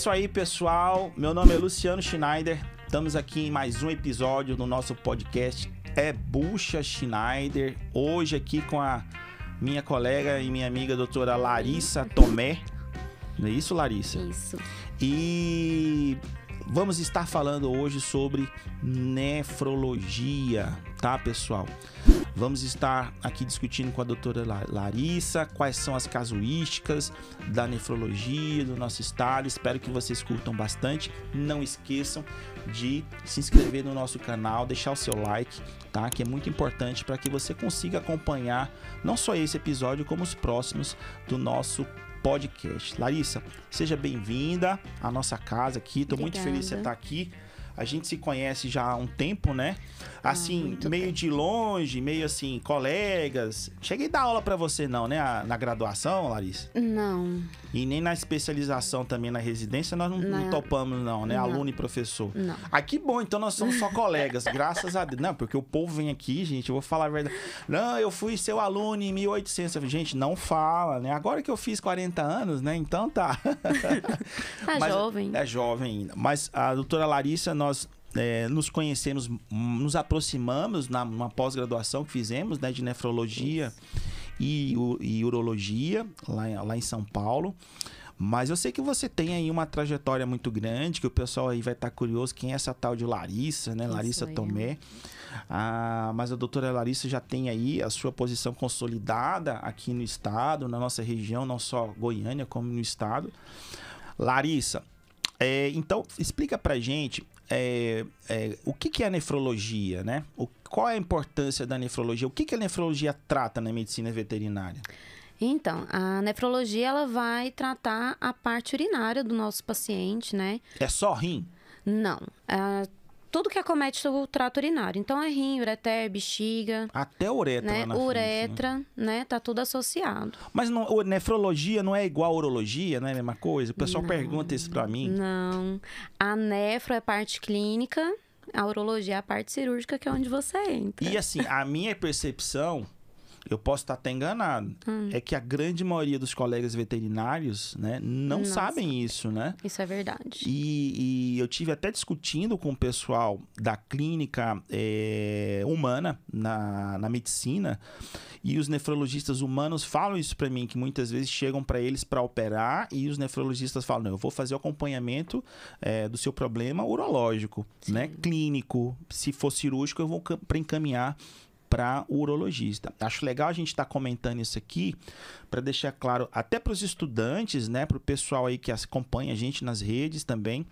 isso aí, pessoal. Meu nome é Luciano Schneider. Estamos aqui em mais um episódio do nosso podcast É Bucha Schneider. Hoje aqui com a minha colega e minha amiga doutora Larissa Tomé. Não é isso, Larissa? Isso. E vamos estar falando hoje sobre nefrologia, tá, pessoal? Vamos estar aqui discutindo com a doutora Larissa quais são as casuísticas da nefrologia do nosso estado. Espero que vocês curtam bastante. Não esqueçam de se inscrever no nosso canal, deixar o seu like, tá? Que é muito importante para que você consiga acompanhar não só esse episódio, como os próximos do nosso podcast. Larissa, seja bem-vinda à nossa casa aqui. Estou muito feliz de você estar aqui. A gente se conhece já há um tempo, né? Ah, Assim, meio bem. de longe, meio assim, colegas. Cheguei a dar aula pra você não, né? Na graduação, Larissa? Não, E nem na especialização também na residência nós não, não Não. topamos não, né? Não. Aluno e professor. não. Ah, que bom, então nós somos só colegas, graças a Deus. Não, porque o povo vem aqui, gente, eu vou falar a verdade. Não, eu fui seu aluno em 1800. Eu falei, Gente, não fala, né? Agora que eu fiz 40 anos, né? Então tá. Tá Mas- jovem. É jovem ainda. Mas a doutora Larissa, nós é, nos conhecemos, nos aproximamos na, numa pós-graduação que fizemos, né? De nefrologia e, u- e urologia, lá, em- lá em São Paulo. Mas eu sei que você tem aí uma trajetória muito grande, que o pessoal aí vai estar curioso quem é essa tal de Larissa, né? Quem Larissa eu? Tomé. Ah, mas a doutora Larissa já tem aí a sua posição consolidada aqui no estado, na nossa região, não só Goiânia, como no estado. Larissa, é, então explica pra gente é, é, o que, que é a nefrologia, né? O, qual é a importância da nefrologia? O que, que a nefrologia trata na medicina veterinária? Então, a nefrologia ela vai tratar a parte urinária do nosso paciente, né? É só rim? Não. Ah, tudo que acomete o trato urinário. Então, é rim, ureter, bexiga, Até uretra né? na frente, né? Uretra, né? Tá tudo associado. Mas não, nefrologia não é igual a urologia, não é a mesma coisa? O pessoal Não. pergunta isso pra mim. Não. A nefro é a parte clínica, a urologia é a parte cirúrgica, que é onde você entra. E assim, a minha percepção, eu posso estar até enganado, Hum. é que a grande maioria dos colegas veterinários, né, não Não sabem isso, né? Isso é verdade. E, e eu tive até discutindo com o pessoal da clínica eh, humana na, na medicina e os nefrologistas humanos falam isso pra mim que muitas vezes chegam pra eles pra operar e os nefrologistas falam não, eu vou fazer o acompanhamento eh, do seu problema urológico, né, clínico, se for cirúrgico eu vou para encaminhar para o urologista. Acho legal a gente estar comentando isso aqui para deixar claro até para os estudantes, né, para o pessoal aí que acompanha a gente nas redes também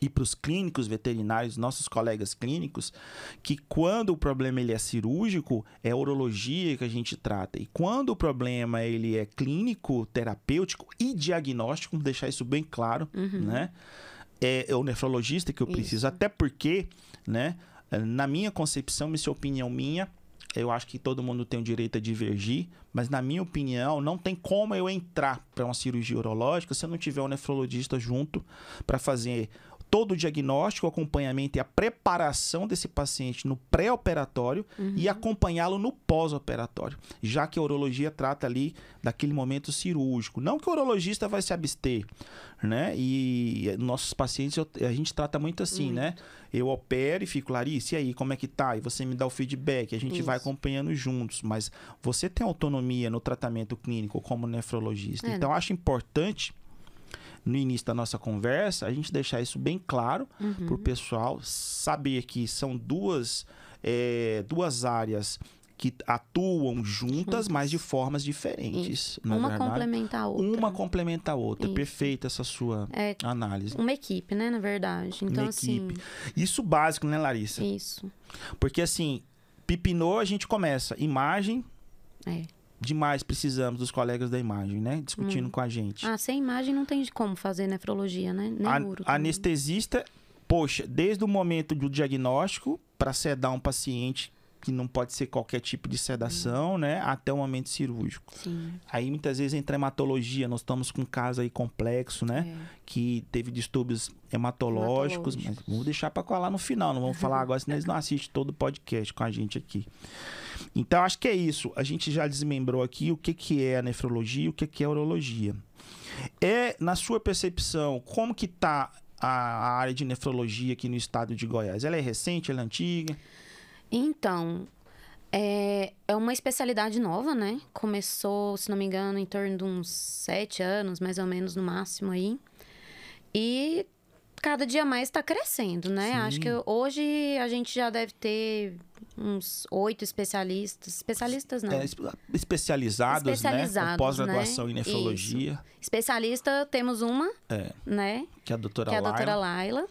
e para os clínicos veterinários, nossos colegas clínicos, que quando o problema ele é cirúrgico, é a urologia que a gente trata. E quando o problema ele é clínico, terapêutico e diagnóstico, deixar isso bem claro, né? É, é o nefrologista que eu preciso, Isso. até porque, né, na minha concepção, isso é opinião minha, eu acho que todo mundo tem o direito a divergir, mas na minha opinião, não tem como eu entrar para uma cirurgia urológica se eu não tiver um nefrologista junto para fazer todo o diagnóstico, o acompanhamento e a preparação desse paciente no pré-operatório e acompanhá-lo no pós-operatório, já que a urologia trata ali daquele momento cirúrgico. Não que o urologista vai se abster, né? E nossos pacientes, eu- a gente trata muito assim, né? Eu opero e fico, Larissa, e aí, como é que tá? E você me dá o feedback, a gente vai Isso. acompanhando juntos. Mas você tem autonomia no tratamento clínico como nefrologista. É. Então, eu acho importante, no início da nossa conversa, a gente deixar isso bem claro Uhum. para o pessoal saber que são duas, é, duas áreas que atuam juntas, mas de formas diferentes. é Uma verdade? complementa a outra. Uma complementa a outra. Isso. Perfeita essa sua É análise. uma equipe, né, na verdade. Então, Uma equipe. Isso básico, né, Larissa? assim, isso. Porque assim, pipinou, a gente começa. Imagem, É. demais precisamos dos colegas da imagem, né? Discutindo com a gente. Ah, sem imagem não tem como fazer nefrologia, né? Nem A- uro. anestesista, poxa, desde o momento do diagnóstico para sedar um paciente que não pode ser qualquer tipo de sedação, né? Até o momento cirúrgico. Sim. Aí muitas vezes entra hematologia, nós estamos com um caso aí complexo, né? É. Que teve distúrbios hematológicos, mas Hematológicos. vamos deixar para colar no final, não vamos falar agora, senão eles não assistem todo o podcast com a gente aqui. Então, acho que é isso. A gente já desmembrou aqui o que, que é a nefrologia e o que, que é a urologia. É, na sua percepção, como que tá a, a área de nefrologia aqui no estado de Goiás? Ela é recente, ela é antiga? Então, é, é uma especialidade nova, né? Começou, se não me engano, em torno de uns sete anos, mais ou menos, no máximo aí. E cada dia mais está crescendo, né? Sim. Acho que hoje a gente já deve ter uns oito especialistas. Especialistas não. É, espe- especializados, né? Especializados, pós-graduação né? em nefrologia. Especialista, temos uma, É, né? que é a doutora que é a doutora Laila.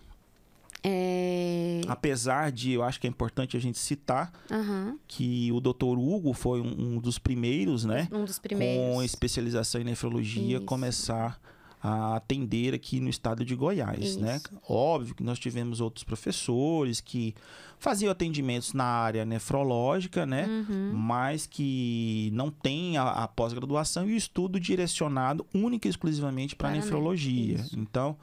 É... Apesar de, eu acho que é importante a gente citar aham, que o doutor Hugo foi um, um dos primeiros, né? um dos primeiros. Com especialização em nefrologia, Isso. começar a atender aqui no estado de Goiás, né? Isso. Óbvio que nós tivemos outros professores que faziam atendimentos na área nefrológica, né? Uhum. Mas que não tem a, a pós-graduação e o estudo direcionado única e exclusivamente para Para nefrologia. isso. Então,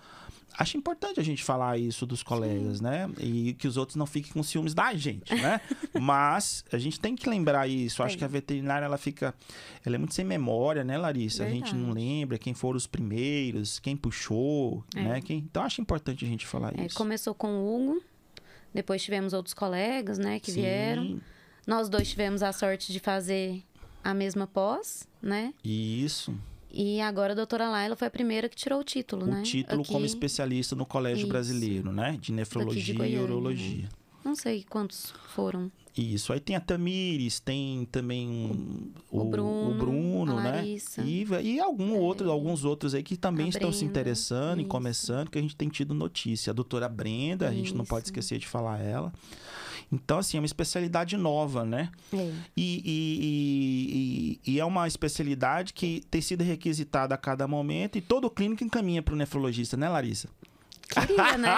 acho importante a gente falar isso dos colegas, né? E que os outros não fiquem com ciúmes da gente, né? Mas a gente tem que lembrar isso. Acho Tem. que a veterinária ela fica, ela é muito sem memória, né, Larissa? A gente não Verdade. lembra quem foram os primeiros, quem puxou, É. né? Quem... Então acho importante a gente falar É, isso. começou com o Hugo, depois tivemos outros colegas, né, que Sim, vieram. Nós dois tivemos a sorte de fazer a mesma pós, né? Isso. E agora a doutora Laila foi a primeira que tirou o título, né? o título como Aqui, especialista no Colégio Isso. Brasileiro, né? De nefrologia e Goiânia, né? urologia. Não sei quantos foram. Isso. Aí tem a Tamires, tem também um- O Bruno, o Bruno, né? É. E, e algum outro, alguns outros aí que também A estão se Brenda, interessando e isso. começando, que a gente tem tido notícia. A doutora Brenda, a gente não pode Isso. esquecer de falar ela. Então, assim, é uma especialidade nova, né? É. E, e- e- e é uma especialidade que tem sido requisitada a cada momento e todo clínico encaminha para o nefrologista, né, Larissa? Queria, né?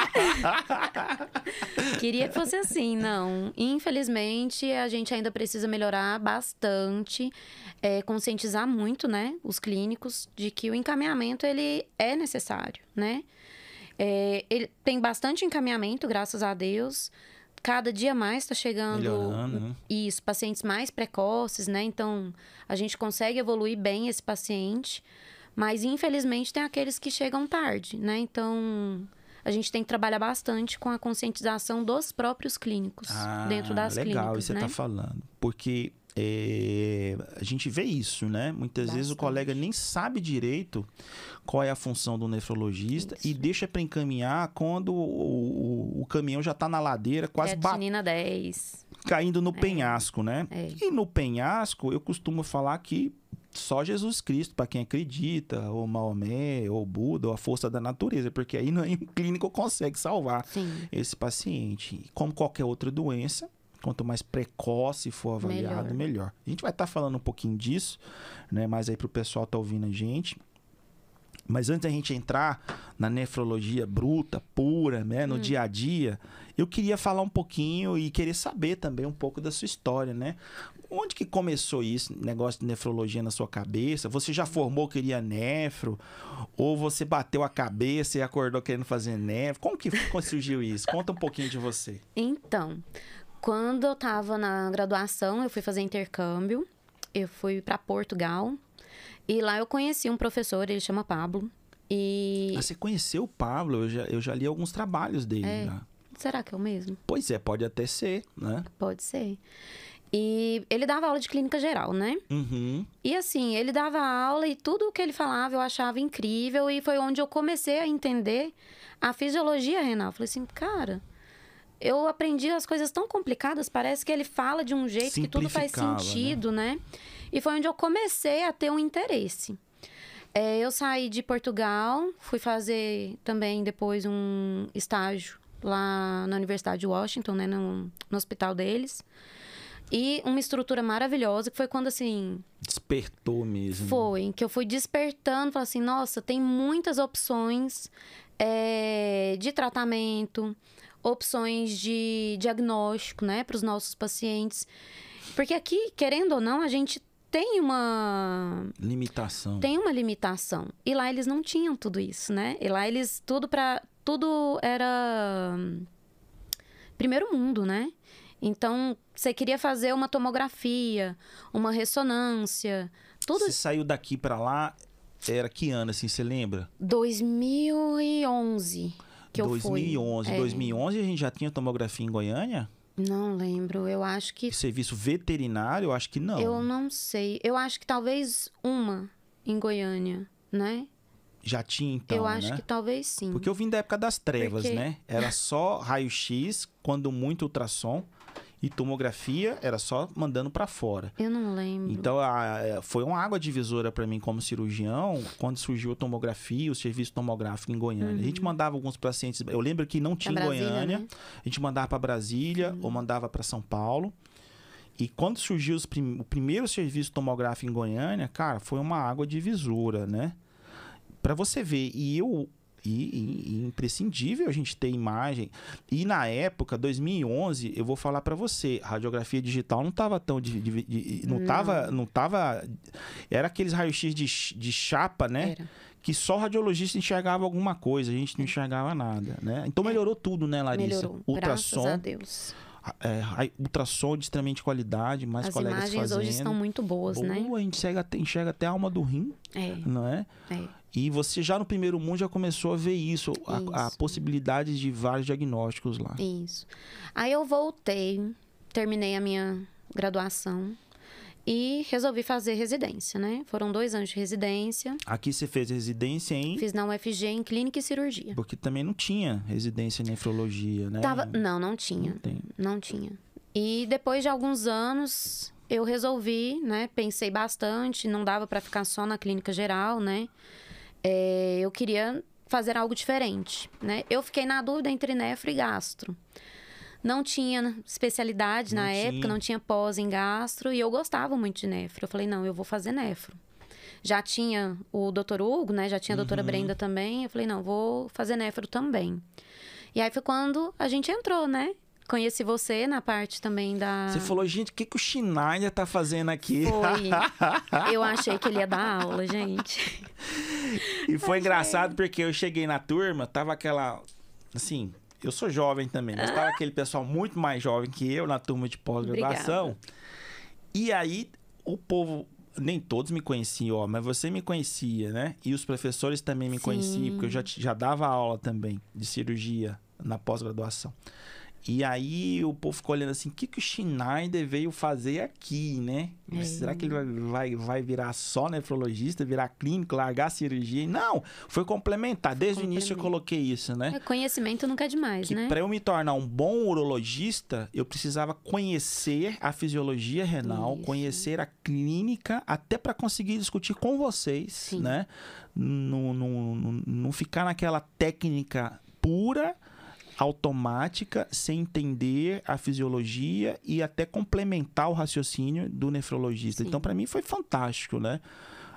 Queria que fosse assim, não. Infelizmente, a gente ainda precisa melhorar bastante, é, conscientizar muito, né, os clínicos de que o encaminhamento ele é necessário, né? É, ele tem bastante encaminhamento, graças a Deus. Cada dia mais está chegando Melhorando, né? isso, pacientes mais precoces, né? Então, a gente consegue evoluir bem esse paciente, mas infelizmente tem aqueles que chegam tarde, né? Então, a gente tem que trabalhar bastante com a conscientização dos próprios clínicos dentro das Ah, legal, clínicas, isso né? você tá falando. Porque é, a gente vê isso, né? Muitas vezes o Bastante. colega nem sabe direito qual é a função do nefrologista e Isso. deixa para encaminhar quando o, o- o caminhão já tá na ladeira, quase ba- Creatinina 10. caindo no penhasco, né? É. E no penhasco, eu costumo falar que só Jesus Cristo, para quem acredita, ou Maomé, ou Buda, ou a força da natureza, porque aí nenhum clínico consegue salvar Sim. esse paciente. Como qualquer outra doença, quanto mais precoce for avaliado, melhor. Melhor. A gente vai estar falando um pouquinho disso, né? Mas aí pro pessoal tá ouvindo a gente. Mas antes da gente entrar na nefrologia bruta, pura, né, no dia a dia, eu queria falar um pouquinho e querer saber também um pouco da sua história, né? Onde que começou isso, negócio de nefrologia na sua cabeça? Você já formou queria nefro? Ou você bateu a cabeça e acordou querendo fazer nefro? Como que surgiu isso? Conta um pouquinho de você. Então, quando eu tava na graduação, eu fui fazer intercâmbio. Eu fui para Portugal. E lá eu conheci um professor, ele chama Pablo. E. Ah, você conheceu o Pablo? Eu já, eu já li alguns trabalhos dele. É. Será que é o mesmo? Pois é, pode até ser, né? Pode ser. E ele dava aula de clínica geral, né? Uhum. E assim, ele dava aula e tudo o que ele falava eu achava incrível. E foi onde eu comecei a entender a fisiologia renal. Eu falei assim, cara, eu aprendi as coisas tão complicadas, parece que ele fala de um jeito que tudo faz né? sentido, né? E foi onde eu comecei a ter um interesse. É, eu saí de Portugal, fui fazer também depois um estágio lá na Universidade de Washington, né, no, no hospital deles. E uma estrutura maravilhosa, que foi quando, assim, Despertou mesmo. foi, que eu fui despertando, falei assim, nossa, tem muitas opções é, de tratamento. opções de diagnóstico, né, para os nossos pacientes. Porque aqui, querendo ou não, a gente tem uma limitação. Tem uma limitação. E lá eles não tinham tudo isso, né? E lá eles tudo para tudo era primeiro mundo, né? Então, você queria fazer uma tomografia, uma ressonância, tudo Você saiu daqui para lá era que ano assim, você lembra? 2011 que 2011. eu fui. 2011 a gente já tinha tomografia em Goiânia? Não lembro. Eu acho que. Serviço veterinário, eu acho que não. Eu não sei. Eu acho que talvez uma em Goiânia, né? Já tinha então, Eu acho né? que talvez sim. Porque eu vim da época das trevas, Porque- né? Era só raio-x, quando muito ultrassom e tomografia era só mandando para fora. Eu não lembro. Então a- foi uma água divisora para mim como cirurgião quando surgiu a tomografia, o serviço tomográfico em Goiânia. A gente mandava alguns pacientes, eu lembro que não tinha em Goiânia, né? a gente mandava para Brasília ou mandava para São Paulo. E quando surgiu prim- o primeiro serviço tomográfico em Goiânia, cara, foi uma água divisora, né? Para você ver, e eu e, e- imprescindível a gente ter imagem. E na época, 2011, eu vou falar para você, radiografia digital não tava tão de, de- de- não, Não. tava não tava era aqueles raios-x de, ch- de chapa, né? Era. Que só o radiologista enxergava alguma coisa, a gente não enxergava nada, né? Então melhorou tudo, né, Larissa? É. Melhorou. Graças a Ultrassom, Deus. é, ultrassom de extremamente qualidade, mais As colegas imagens fazendo. hoje estão muito boas, Boa, né? a gente enxerga, até- enxerga até a alma do rim, É, não é? é. E você já no primeiro mundo já começou a ver isso, a, a Isso. possibilidade de vários diagnósticos lá. Isso. Aí eu voltei, terminei a minha graduação e resolvi fazer residência, né? Foram dois anos de residência. Aqui você fez residência em. Fiz na UFG em Clínica e Cirurgia. Porque também não tinha residência em nefrologia, né? Tava... Não, não tinha. Não. Não tinha. E depois de alguns anos, eu resolvi, né? Pensei bastante, não dava para ficar só na clínica geral, né? É, eu queria fazer algo diferente, né? Eu fiquei na dúvida entre nefro e gastro. Não tinha especialidade Não na tinha. época, não tinha pós em gastro e eu gostava muito de nefro. Eu falei, não, eu vou fazer nefro. Já tinha o doutor Hugo, né? Já tinha a doutora Uhum. Brenda também. Eu falei, não, vou fazer nefro também. E aí foi quando a gente entrou, né? Conheci você na parte também da. Você falou, gente, o que, que o Schneider tá fazendo aqui? Foi. Eu achei que ele ia dar aula, gente. E foi engraçado porque eu cheguei na turma, tava aquela. Assim, eu sou jovem também, mas tava aquele pessoal muito mais jovem que eu na turma de pós-graduação. E aí, o povo. Nem todos me conheciam, ó, mas você me conhecia, né? E os professores também me Sim. conheciam, porque eu já, já dava aula também de cirurgia na pós-graduação. E aí o povo ficou olhando assim, o que, que o Schneider veio fazer aqui, né? É. Será que ele vai, vai, vai virar só nefrologista, virar clínico, largar a cirurgia? Não, foi complementar. Desde o início eu coloquei isso, né? É, Conhecimento nunca é demais, Que né? para eu me tornar um bom urologista, eu precisava conhecer a fisiologia renal, Isso. conhecer a clínica, até para conseguir discutir com vocês, Sim. né? Não, não, não ficar naquela técnica pura, automática, sem entender a fisiologia e até complementar o raciocínio do nefrologista. Sim. Então, para mim foi fantástico, né?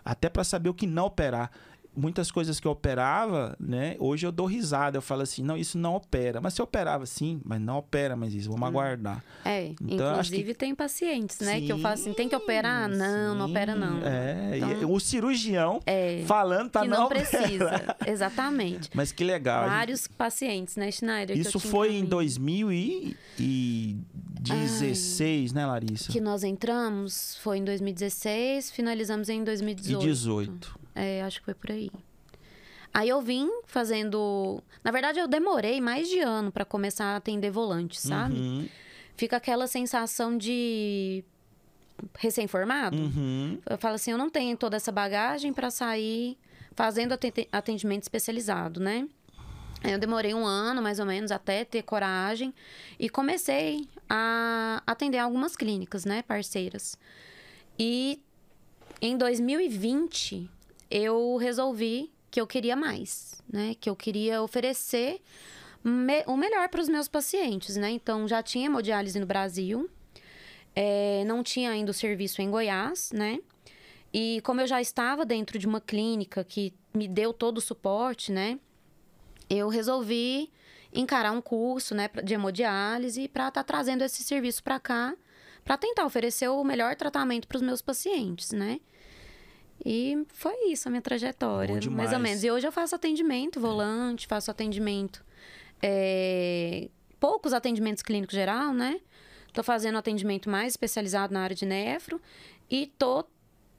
Até para saber o que não operar. Muitas coisas que eu operava, né? Hoje eu dou risada. Eu falo assim, não, isso não opera. Mas se operava sim, mas não opera mais isso. Vamos aguardar. É, Então, inclusive tem pacientes, né? que eu falo assim, tem que operar? Não, não Sim, opera não. É, Então- e o cirurgião É, falando para que não, não precisa. Exatamente. Mas que legal. a gente- Vários pacientes, né, Schneider? que Isso foi em encaminho. 2016, né, Larissa? Que nós entramos, foi em 2016, finalizamos em E 2018. 18. É, acho que foi por aí. Aí eu vim fazendo. Na verdade, eu demorei mais de ano para começar a atender volante, sabe? Uhum, Fica aquela sensação de recém-formado. uhum. Eu falo assim, eu não tenho toda essa bagagem para sair fazendo aten- atendimento especializado, né? Aí Eu demorei um ano, mais ou menos, até ter coragem e comecei a atender algumas clínicas, né, parceiras. E em 2020 eu resolvi que eu queria mais, né? Que eu queria oferecer me- o melhor para os meus pacientes, né? Então já tinha hemodiálise no Brasil, é, não tinha ainda o serviço em Goiás, né? E como eu já estava dentro de uma clínica que me deu todo o suporte, né? Eu resolvi encarar um curso, né, de hemodiálise para estar tá trazendo esse serviço para cá, para tentar oferecer o melhor tratamento para os meus pacientes, né? E foi isso a minha trajetória, mais ou menos. E hoje eu faço atendimento volante, faço atendimento. É, poucos atendimentos clínicos geral, né? Tô fazendo atendimento mais especializado na área de nefro e tô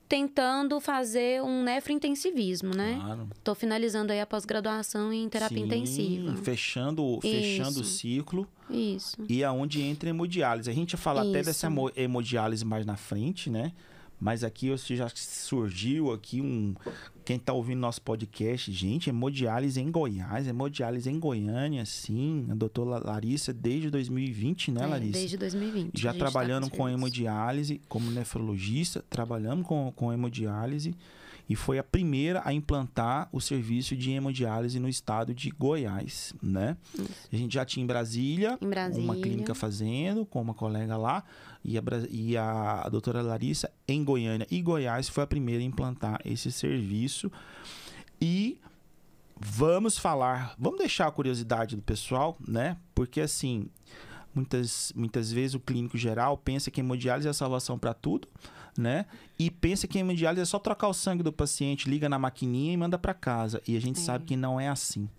tentando fazer um nefrointensivismo, né? Claro. Tô finalizando aí a pós-graduação em terapia Sim, intensiva. Fechando, fechando o ciclo. Isso. E aonde entra a hemodiálise. A gente vai falar Isso. até dessa hemodiálise mais na frente, né? Mas aqui já surgiu aqui um. Quem está ouvindo nosso podcast, gente, hemodiálise em Goiás, hemodiálise em Goiânia, sim. A doutora Larissa, desde 2020, né, é, Larissa? Desde 2020. Já tá trabalhando tá com, com hemodiálise, como nefrologista, trabalhamos com, com hemodiálise e foi a primeira a implantar o serviço de hemodiálise no estado de Goiás, né? Isso. A gente já tinha em Brasília, em Brasília, uma clínica fazendo, com uma colega lá, e a, e a doutora Larissa em Goiânia e Goiás foi a primeira a implantar esse serviço. E vamos falar, vamos deixar a curiosidade do pessoal, né? Porque assim, muitas, muitas vezes o clínico geral pensa que hemodiálise é a salvação para tudo né? E pensa que a hemodiálise é só trocar o sangue do paciente, liga na maquininha e manda para casa. E a gente é. sabe que não é assim.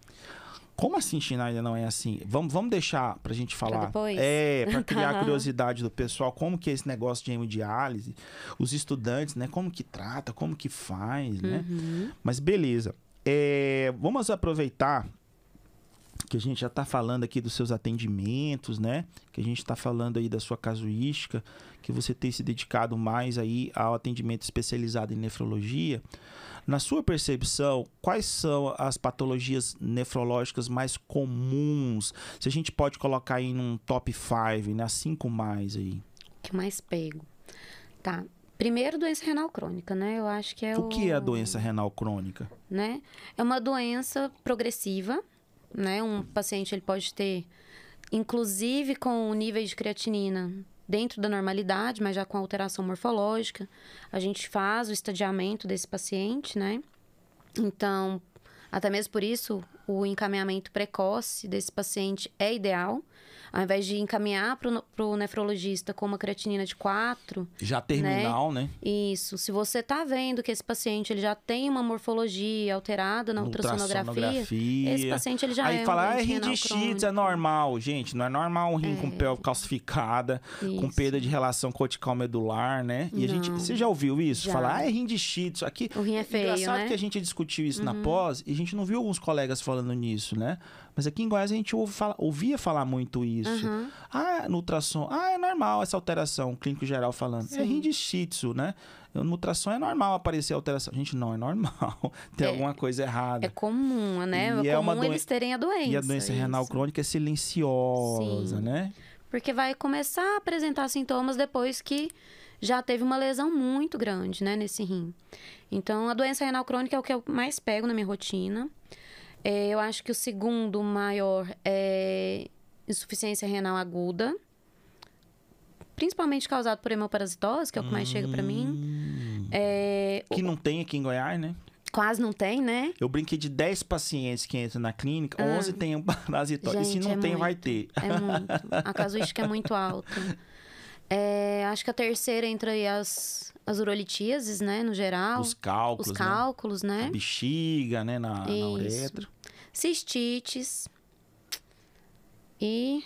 Como assim, Schneider, não é assim? Vamos, vamos deixar pra gente falar. Pra depois? É, pra criar a curiosidade do pessoal, como que é esse negócio de hemodiálise, os estudantes, né? Como que trata, como que faz, né? Uhum. Mas beleza. É, vamos aproveitar que a gente já está falando aqui dos seus atendimentos, né? Que a gente está falando aí da sua casuística, que você tem se dedicado mais aí ao atendimento especializado em nefrologia. Na sua percepção, quais são as patologias nefrológicas mais comuns? Se a gente pode colocar aí num top 5, né? Cinco mais aí. Que mais pego. Tá. Primeiro, doença renal crônica, né? Eu acho que é o... O que é a doença renal crônica? Né? É uma doença progressiva, né? Um paciente ele pode ter, inclusive com o nível de creatinina dentro da normalidade, mas já com alteração morfológica. A gente faz o estadiamento desse paciente, né? Então, até mesmo por isso, o encaminhamento precoce desse paciente é ideal. Ao invés de encaminhar para o nefrologista com uma creatinina de 4. Já terminal, né? né? Isso. Se você está vendo que esse paciente ele já tem uma morfologia alterada na ultrassonografia, esse paciente ele já Aí é fala, um ah, é rinite é normal. Gente, não é normal um rim é. com pele calcificada, isso. com perda de relação cortical medular, né? E não. a gente. Você já ouviu isso? Já. Falar, ah, é rinite. Aqui. O rim é feio. Engraçado né? que a gente discutiu isso uhum. na pós e a gente não viu alguns colegas falando nisso, né? Mas aqui em Goiás a gente ouve fala, ouvia falar muito isso. Uhum. Ah, no ultrassom, ah, é normal essa alteração, clínico geral falando. É Sim. É rim de shitsu, né? No ultrassom é normal aparecer alteração. Gente, não, é normal. Tem é, alguma coisa errada. É comum, né? E é, é comum uma eles terem a doença. E a doença renal crônica é silenciosa, Sim. né? Porque vai começar a apresentar sintomas depois que já teve uma lesão muito grande, né, nesse rim. Então, a doença renal crônica é o que eu mais pego na minha rotina. É, eu acho que o segundo maior é insuficiência renal aguda, principalmente causado por hemoparasitose, que é o que mais hum, chega para mim. É, que não tem aqui em Goiás, né? Quase não tem, né? Eu brinquei de 10 pacientes que entram na clínica, ah. 11 tem parasitose. Gente, e se não é tem, muito, vai ter. É muito. A casuística é muito alta. É, acho que a terceira entra aí as, as urolitíases, né, no geral. Os cálculos, Os cálculos, né? né? A bexiga, né, na, na uretra. Cistites. E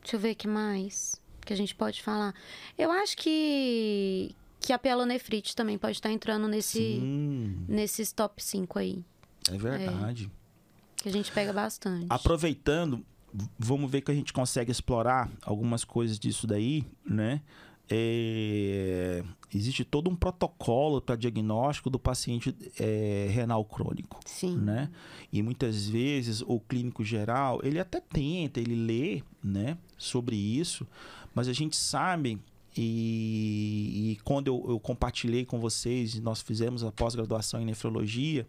deixa eu ver o que mais que a gente pode falar. Eu acho que que a pielonefrite também pode estar entrando nesse Sim. nesses top 5 aí. É verdade. É, que a gente pega bastante. Aproveitando, vamos ver que a gente consegue explorar algumas coisas disso daí, né? É, existe todo um protocolo para diagnóstico do paciente é, renal crônico, Sim. né? E muitas vezes o clínico geral ele até tenta, ele lê, né, sobre isso, mas a gente sabe e, e, quando eu, eu, compartilhei com vocês, nós fizemos a pós-graduação em nefrologia,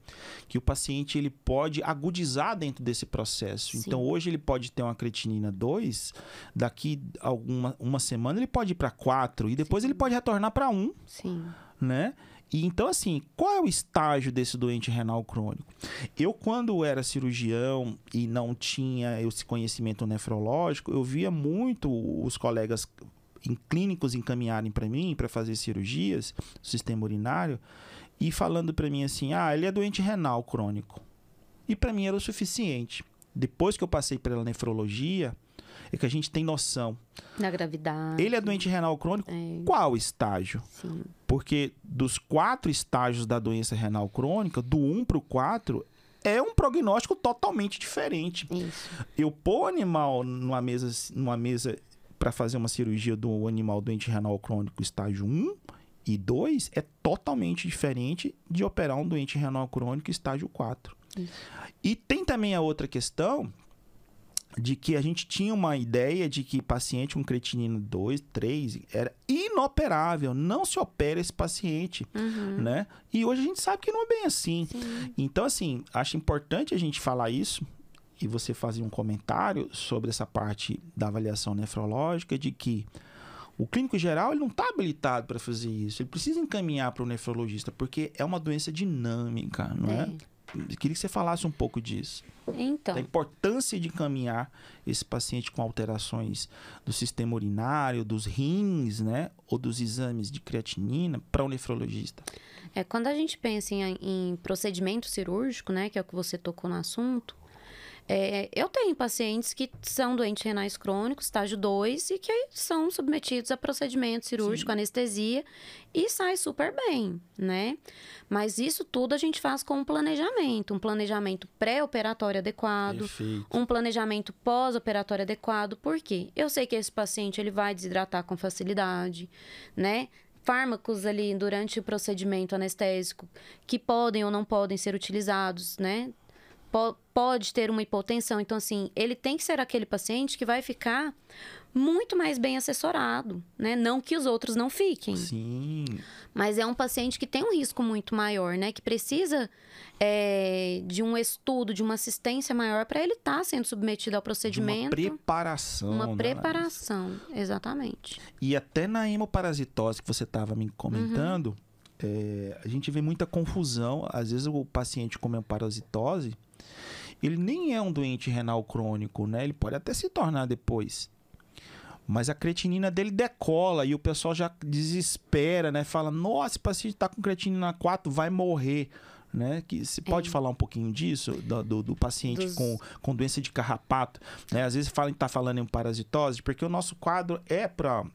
que o paciente ele pode agudizar dentro desse processo. Sim. Então, hoje ele pode ter uma creatinina 2, daqui alguma uma semana ele pode ir para 4 e depois Sim. ele pode retornar para 1. Sim. né? E então, assim, qual é o estágio desse doente renal crônico? Eu, quando era cirurgião e não tinha esse conhecimento nefrológico, eu via muito os colegas em clínicos encaminharem para mim para fazer cirurgias, sistema urinário, e falando para mim assim: ah, ele é doente renal crônico. E para mim era o suficiente. Depois que eu passei pela nefrologia, é que a gente tem noção. Da gravidade. Ele é doente renal crônico? É. Qual estágio? Sim. Porque dos quatro estágios da doença renal crônica, do 1 para o 4, é um prognóstico totalmente diferente. Isso. Eu pôr o animal numa mesa, numa mesa para fazer uma cirurgia do animal doente renal crônico estágio 1 e 2 é totalmente diferente de operar um doente renal crônico estágio 4. Isso. E tem também a outra questão de que a gente tinha uma ideia de que paciente com creatinina 2, 3 era inoperável, não se opera esse paciente, Uhum. né? E hoje a gente sabe que não é bem assim. Sim. Então, assim, acho importante a gente falar isso e você fazer um comentário sobre essa parte da avaliação nefrológica de que o clínico geral ele não está habilitado para fazer isso. Ele precisa encaminhar para o nefrologista, porque é uma doença dinâmica, não é? Eu queria que você falasse um pouco disso. Então, Da importância de encaminhar esse paciente com alterações do sistema urinário, dos rins, né? Ou dos exames de creatinina para o nefrologista. é, quando a gente pensa em, em procedimento cirúrgico, né, que é o que você tocou no assunto, é, eu tenho pacientes que são doentes renais crônicos, estágio 2, e que são submetidos a procedimento cirúrgico, anestesia, e sai super bem, né? Mas isso tudo a gente faz com um planejamento, um planejamento pré-operatório adequado, Perfeito. um planejamento pós-operatório adequado. Por quê? Eu sei que esse paciente ele vai desidratar com facilidade, né? Fármacos ali durante o procedimento anestésico que podem ou não podem ser utilizados, né? Po- pode ter uma hipotensão. Então, assim, ele tem que ser aquele paciente que vai ficar muito mais bem assessorado, né? Não que os outros não fiquem. Sim. Mas é um paciente que tem um risco muito maior, né? Que precisa é, de um estudo, de uma assistência maior para ele estar sendo submetido ao De uma procedimento. preparação. Uma né, preparação, exatamente. E até na hemoparasitose que você estava me comentando, é, a gente vê muita confusão. Às vezes o paciente com hemoparasitose, ele nem é um doente renal crônico, né? Ele pode até se tornar depois. Mas a creatinina dele decola e o pessoal já desespera, né? Fala, nossa, esse paciente tá com creatinina 4, vai morrer. Né? Que você pode falar um pouquinho disso, do, do, do paciente Dos- com, com doença de carrapato, né? Às vezes fala que tá falando em parasitose, porque o nosso quadro é para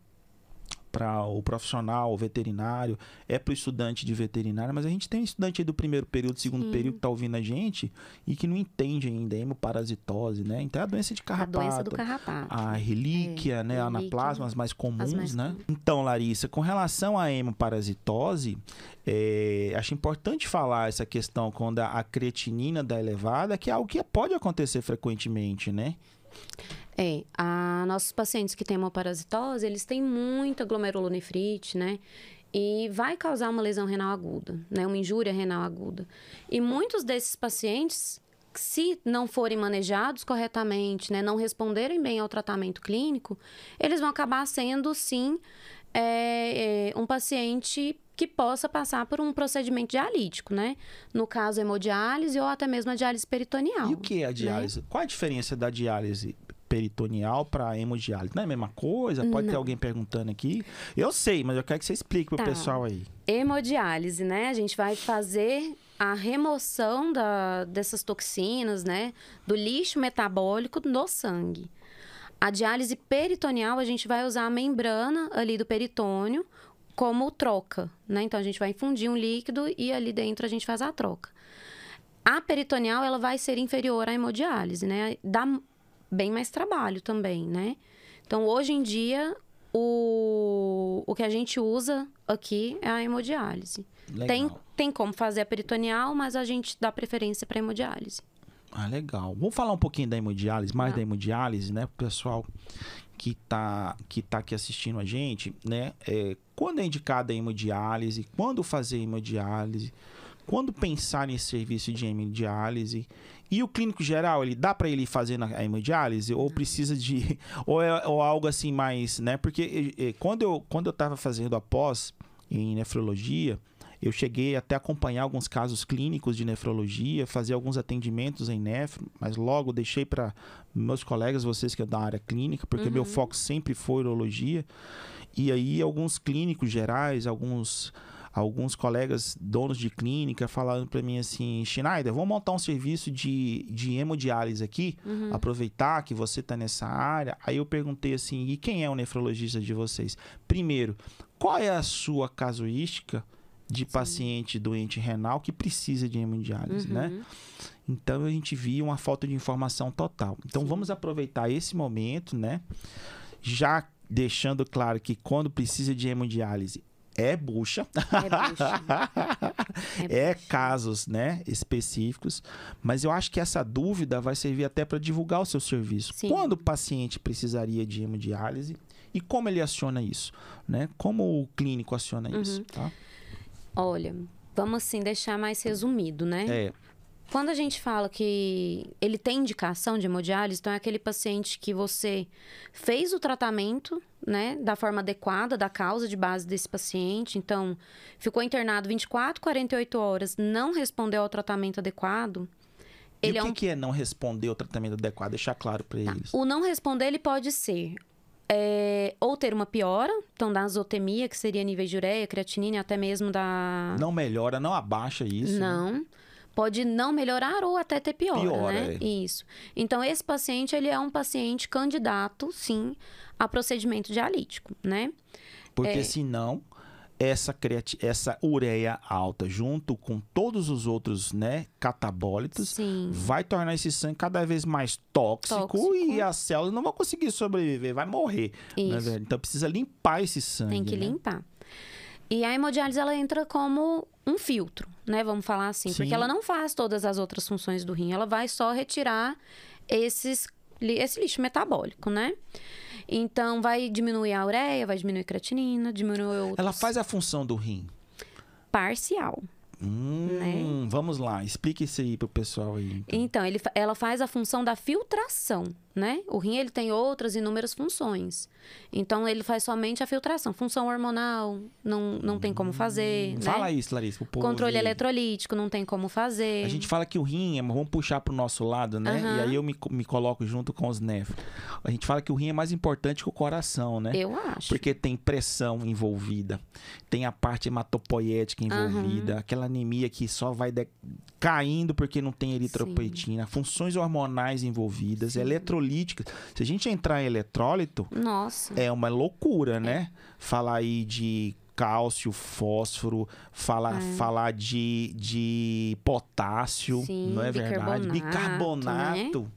para o profissional, o veterinário, é para o estudante de veterinário, mas a gente tem um estudante aí do primeiro período, segundo Sim. período que tá ouvindo a gente e que não entende ainda a hemoparasitose, né? Então é a doença de A carrapato. doença do carrapato. A relíquia, né? A relíquia, anaplasma, as mais comuns, mais né? comuns. Então, Larissa, com relação à hemoparasitose, é, acho importante falar essa questão quando a, a creatinina dá elevada, que é algo que pode acontecer frequentemente, né? É, a, nossos pacientes que têm hemoparasitose, eles têm muita glomerulonefrite, né? E vai causar uma lesão renal aguda, né? Uma injúria renal aguda. E muitos desses pacientes, se não forem manejados corretamente, né? Não responderem bem ao tratamento clínico, eles vão acabar sendo, sim, é, é, um paciente que possa passar por um procedimento dialítico, né? No caso, hemodiálise ou até mesmo a diálise peritoneal. E o que é a diálise? Qual a diferença da diálise peritoneal para hemodiálise? Não é a mesma coisa? Pode ter Não. alguém perguntando aqui. Eu sei, mas eu quero que você explique pro Tá. pessoal aí. hemodiálise, né? A gente vai fazer a remoção da, dessas toxinas, né? Do lixo metabólico no sangue. A diálise peritoneal, a gente vai usar a membrana ali do peritônio como troca, né? Então, a gente vai infundir um líquido e ali dentro a gente faz a troca. A peritoneal, ela vai ser inferior à hemodiálise, né? Dá bem mais trabalho também, né? Então, hoje em dia, o, o que a gente usa aqui é a hemodiálise. Legal. Tem, tem como fazer a peritoneal, mas a gente dá preferência para hemodiálise. Ah, legal. Vamos falar um pouquinho da hemodiálise, mais Tá. da hemodiálise, né? Pro pessoal que tá, que tá aqui assistindo a gente, né? É, quando é indicada a hemodiálise, quando fazer hemodiálise, quando pensar nesse serviço de hemodiálise. E o clínico geral, ele dá para ele fazer a hemodiálise ou precisa de ou é ou algo assim mais, né? Porque eh, quando eu quando eu tava fazendo a pós em nefrologia, eu cheguei até a acompanhar alguns casos clínicos de nefrologia, fazer alguns atendimentos em nefro, mas logo deixei para meus colegas, vocês que é da área clínica, porque Uhum. meu foco sempre foi urologia. E aí alguns clínicos gerais, alguns alguns colegas donos de clínica falaram para mim assim, Schneider, vamos montar um serviço de, de hemodiálise aqui, Uhum. aproveitar que você está nessa área. Aí eu perguntei assim, e quem é o nefrologista de vocês? Primeiro, qual é a sua casuística de paciente doente renal que precisa de hemodiálise, né? Uhum. Então a gente via uma falta de informação total. Então Sim. vamos aproveitar esse momento, né? Já deixando claro que quando precisa de hemodiálise é bucha, É bucha. é bucha. casos, né, específicos, mas eu acho que essa dúvida vai servir até para divulgar o seu serviço. Sim. Quando o paciente precisaria de hemodiálise e como ele aciona isso, né? Como o clínico aciona Uhum. isso, tá? Olha, vamos assim deixar mais resumido, né? É, Quando a gente fala que ele tem indicação de hemodiálise, então é aquele paciente que você fez o tratamento, né, da forma adequada da causa de base desse paciente, então ficou internado 24, 48 horas, não respondeu ao tratamento adequado. e Ele o é que, um que é não responder o tratamento adequado? Deixar claro para Tá. eles. O não responder, ele pode ser é, ou ter uma piora, então da azotemia, que seria níveis de ureia, creatinina, e até mesmo da... Não melhora, não abaixa isso. né? Pode não melhorar ou até ter piora, Piora, né? é. Isso. Então, esse paciente, ele é um paciente candidato, sim, a procedimento dialítico, né? Porque É. senão essa, creati- essa ureia alta, junto com todos os outros né, catabólitos, Sim. vai tornar esse sangue cada vez mais tóxico, Tóxico. e as células não vão conseguir sobreviver, vai morrer. né? Então precisa limpar esse sangue. Tem que né? limpar. E a hemodiálise, ela entra como um filtro, né? Vamos falar assim. Sim. Porque ela não faz todas as outras funções do rim. Ela vai só retirar esses, esse lixo metabólico, né? Então, vai diminuir a ureia, vai diminuir a creatinina, diminuir outros... Ela faz a função do rim. Parcial. Hum, Vamos lá, explique isso aí pro pessoal aí. então. Então, ele, ela faz a função da filtração, né? O rim, ele tem outras inúmeras funções. Então, ele faz somente a filtração. Função hormonal, não, não tem como fazer, né? Fala isso, Larissa, Controle eletrolítico, não tem como fazer. A gente fala que o rim, é, vamos puxar pro nosso lado, né? Aham. E aí eu me, me coloco junto com os nefros. A gente fala que o rim é mais importante que o coração, né? Eu acho. Porque tem pressão envolvida, tem a parte hematopoética envolvida, aquela anemia que só vai de- caindo porque não tem eritropoetina, funções hormonais envolvidas, eletrolíticas. Se a gente entrar em eletrólito, Nossa. é uma loucura, né? Falar aí de cálcio, fósforo, falar, É. falar de, de potássio, Sim, não é verdade? bicarbonato, Bicarbonato.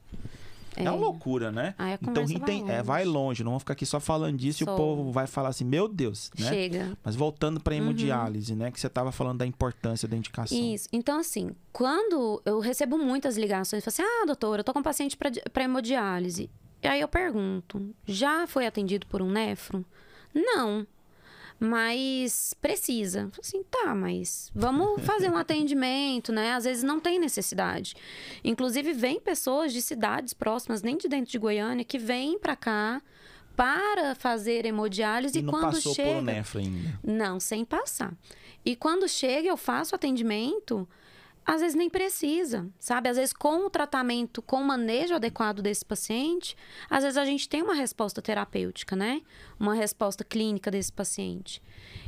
É. uma loucura, né? Aí a Então, vai tem, é, longe. vai longe, não vamos ficar aqui só falando disso e o povo vai falar assim, meu Deus, né? Chega. Mas voltando para hemodiálise, né? Que você estava falando da importância da indicação. Isso. Então, assim, quando eu recebo muitas ligações, eu falo assim: ah, doutora, eu tô com um paciente para hemodiálise. E aí eu pergunto: já foi atendido por um nefro? Não. Mas precisa. Assim, tá, mas vamos fazer um atendimento, né? Às vezes não tem necessidade. Inclusive, vem pessoas de cidades próximas, nem de dentro de Goiânia, que vêm para cá para fazer hemodiálise E não quando passou chega. por ainda. Não, sem passar. E quando chega, eu faço atendimento, às vezes nem precisa, sabe? Às vezes, com o tratamento, com o manejo adequado desse paciente, às vezes a gente tem uma resposta terapêutica, né? Uma resposta clínica desse paciente.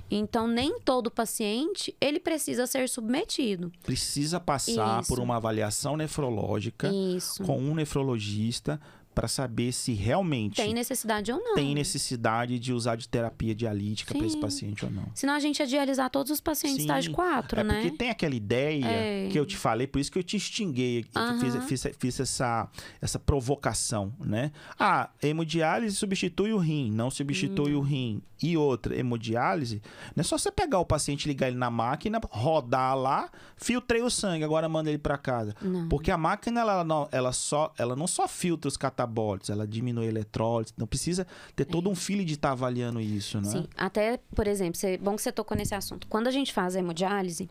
Então, nem todo paciente, ele precisa ser submetido. Precisa passar Isso. por uma avaliação nefrológica Isso. com um nefrologista para saber se realmente Tem necessidade ou não. tem necessidade de usar de terapia dialítica para esse paciente ou não. Senão a gente ia dialisar todos os pacientes Sim, estágio 4, é né? porque tem aquela ideia É. que eu te falei, por isso que eu te extinguei, eu Aham. fiz, fiz, fiz essa, essa provocação, né? Ah, hemodiálise substitui o rim, não substitui o rim. E outra, hemodiálise, não é só você pegar o paciente, ligar ele na máquina, rodar lá, filtrei o sangue, agora manda ele para casa. Não. Porque a máquina, ela não, ela, só, ela não só filtra os catabólitos, ela diminui eletrólitos, não precisa ter todo um feeling de estar avaliando isso, né? Sim, até, por exemplo, cê- bom que você tocou nesse assunto. Quando a gente faz a hemodiálise,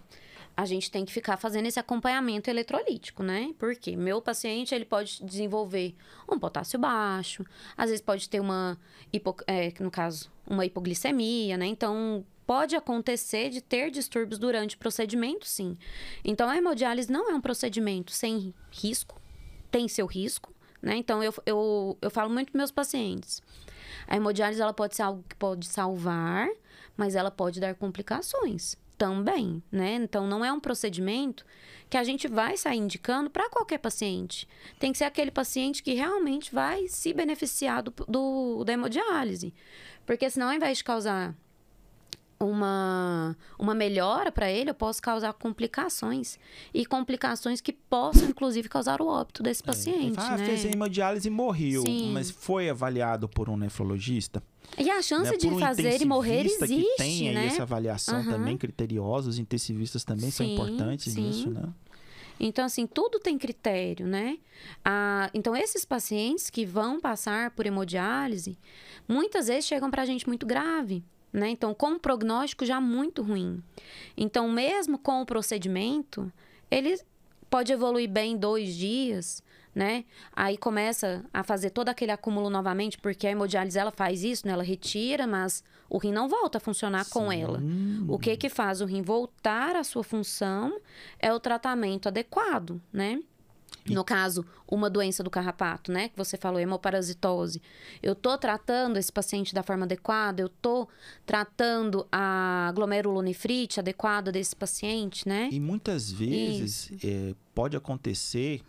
a gente tem que ficar fazendo esse acompanhamento eletrolítico, né? Porque meu paciente, ele pode desenvolver um potássio baixo, às vezes pode ter uma, hipo, é, no caso, uma hipoglicemia, né? Então, pode acontecer de ter distúrbios durante o procedimento, sim. Então, a hemodiálise não é um procedimento sem risco, tem seu risco, né? Então, eu, eu, eu falo muito para meus pacientes. A hemodiálise, ela pode ser algo que pode salvar, mas ela pode dar complicações também, né? Então, não é um procedimento que a gente vai sair indicando para qualquer paciente. Tem que ser aquele paciente que realmente vai se beneficiar do, do da hemodiálise. Porque senão, ao invés de causar uma, uma melhora para ele, eu posso causar complicações. E complicações que possam, inclusive, causar o óbito desse paciente. É. Ah, né? fez hemodiálise e morreu. Sim. Mas foi avaliado por um nefrologista? E a chance né? de um fazer e morrer existe, que tem aí né? essa avaliação Aham. também criteriosa. Os intensivistas também são Sim, importantes sim. nisso, né? Então, assim, tudo tem critério, né? Ah, então, esses pacientes que vão passar por hemodiálise, muitas vezes chegam pra gente muito grave, né? Então, com um prognóstico já muito ruim. Então, mesmo com o procedimento, ele pode evoluir bem em dois dias, né? Aí começa a fazer todo aquele acúmulo novamente, porque a hemodiálise ela faz isso, né? Ela retira, mas o rim não volta a funcionar com Sim. ela. O que que faz o rim voltar à sua função é o tratamento adequado, né? E- No caso, uma doença do carrapato, né? Que você falou, hemoparasitose. Eu tô tratando esse paciente da forma adequada, eu tô tratando a glomerulonefrite adequada desse paciente, né? E muitas vezes é, pode acontecer,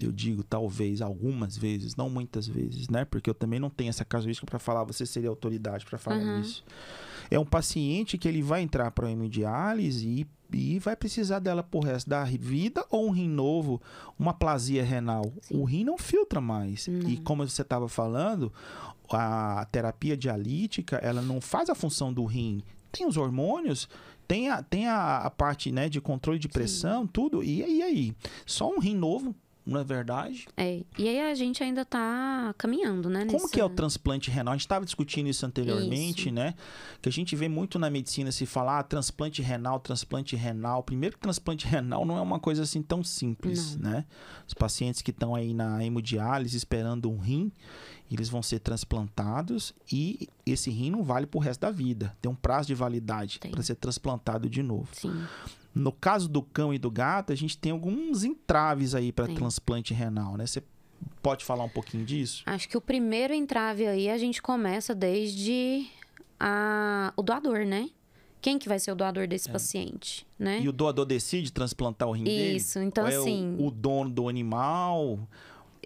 eu digo talvez algumas vezes, não muitas vezes, né? Porque eu também não tenho essa casuística para falar, você seria autoridade para falar Uhum. nisso. É um paciente que ele vai entrar para hemodiálise e, e vai precisar dela por resto da vida ou um rim novo, uma plasia renal. Sim. O rim não filtra mais. E como você estava falando, a terapia dialítica, ela não faz a função do rim. Tem os hormônios, tem a, tem a, a parte né, de controle de pressão, tudo. E, e aí? Só um rim novo, não é verdade? É. E aí a gente ainda tá caminhando, né? Como nessa- que é o transplante renal? A gente estava discutindo isso anteriormente, Isso. né? Que a gente vê muito na medicina se falar ah, transplante renal, transplante renal. Primeiro que transplante renal não é uma coisa assim tão simples, Não. né? Os pacientes que estão aí na hemodiálise esperando um rim, eles vão ser transplantados e esse rim não vale pro resto da vida. Tem um prazo de validade para ser transplantado de novo. Sim. No caso do cão e do gato, a gente tem alguns entraves aí para transplante renal, né? Você pode falar um pouquinho disso? Acho que o primeiro entrave aí a gente começa desde a... o doador, né? Quem que vai ser o doador desse paciente, né? É. E o doador decide transplantar o rim dele? Isso, então Ou é o- assim, o, dono do animal?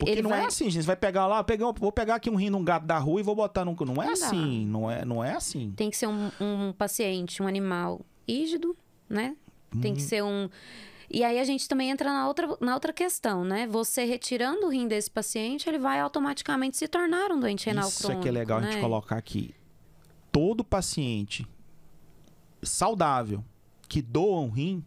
Porque Ele não é vai- assim, gente. Você vai pegar lá, pegar, vou pegar aqui um rim de um gato da rua e vou botar num. Não é Não dá. assim. Não é, não é assim. tem que ser um, um paciente, um animal rígido, né? Tem Hum. que ser um. E aí a gente também entra na outra, na outra questão, né? Você retirando o rim desse paciente, ele vai automaticamente se tornar um doente renal Isso crônico. é que é legal a né? gente colocar aqui. Todo paciente saudável que doa um rim,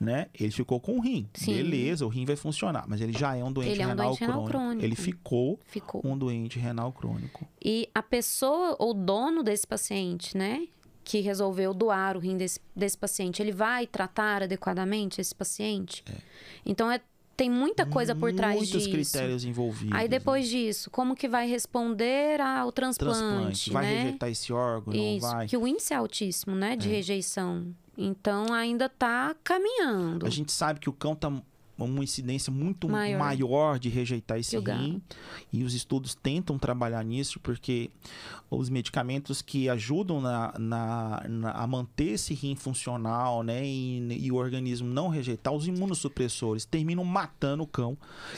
né? Ele ficou com um rim. Sim. Beleza, o rim vai funcionar. Mas ele já é um doente, Ele é um renal, doente renal crônico. crônico. Ele ficou Ficou. um doente renal crônico. E a pessoa, ou dono desse paciente, né? Que resolveu doar o rim desse, desse paciente, ele vai tratar adequadamente esse paciente? Então, é, tem muita coisa por trás Muitos disso. critérios envolvidos. Aí né? depois disso, como que vai responder ao transplante, transplante. Vai né? rejeitar esse órgão, não Isso, vai? É. que o índice é altíssimo, né, de rejeição. Então ainda tá caminhando. A gente sabe que o cão tá uma incidência muito maior, Maior. de rejeitar esse rim. E os estudos tentam trabalhar nisso, porque os medicamentos que ajudam na, na- na- a manter esse rim funcional, né? E, e o organismo não rejeitar, os imunossupressores terminam matando o cão.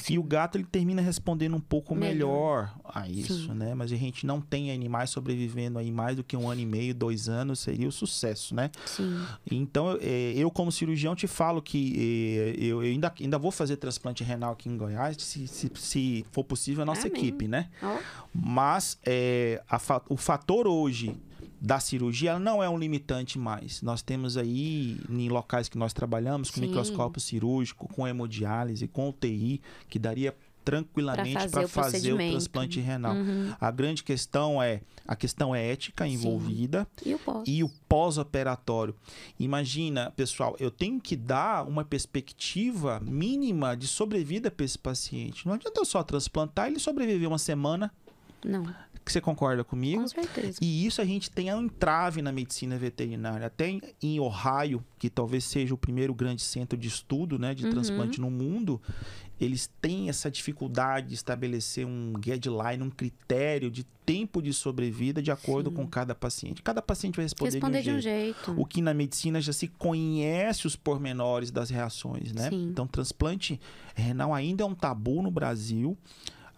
E o gato ele termina respondendo um pouco melhor, Melhor. a isso, Sim. né? Mas a gente não tem animais sobrevivendo aí mais do que um ano e meio, dois anos, seria o sucesso, né? Sim. Então, é, eu como cirurgião te falo que é, eu ainda, ainda vou fazer transplante renal aqui em Goiás, se, se, se for possível, a nossa Amém. equipe, né? Ó, Mas é, a o fator hoje da cirurgia não é um limitante mais. Nós temos aí, em locais que nós trabalhamos, com Sim. microscópio cirúrgico, com hemodiálise, com UTI, que daria tranquilamente fazer para o fazer o transplante renal. uhum. A grande questão é a questão é ética envolvida E o pós? e o pós-operatório. Imagina, pessoal, eu tenho que dar uma perspectiva mínima de sobrevida para esse paciente. Não adianta eu só transplantar e ele sobreviver uma semana. Não. Que você concorda comigo. Com certeza. E isso a gente tem um entrave na medicina veterinária. Até em- Ohio, que talvez seja o primeiro grande centro de estudo né, de Uhum. transplante no mundo, eles têm essa dificuldade de estabelecer um guideline, um critério de tempo de sobrevida de acordo Sim. com cada paciente. Cada paciente vai responder, Responder de um jeito. jeito. O que na medicina já se conhece os pormenores das reações, né? Sim. Então, transplante renal ainda é um tabu no Brasil.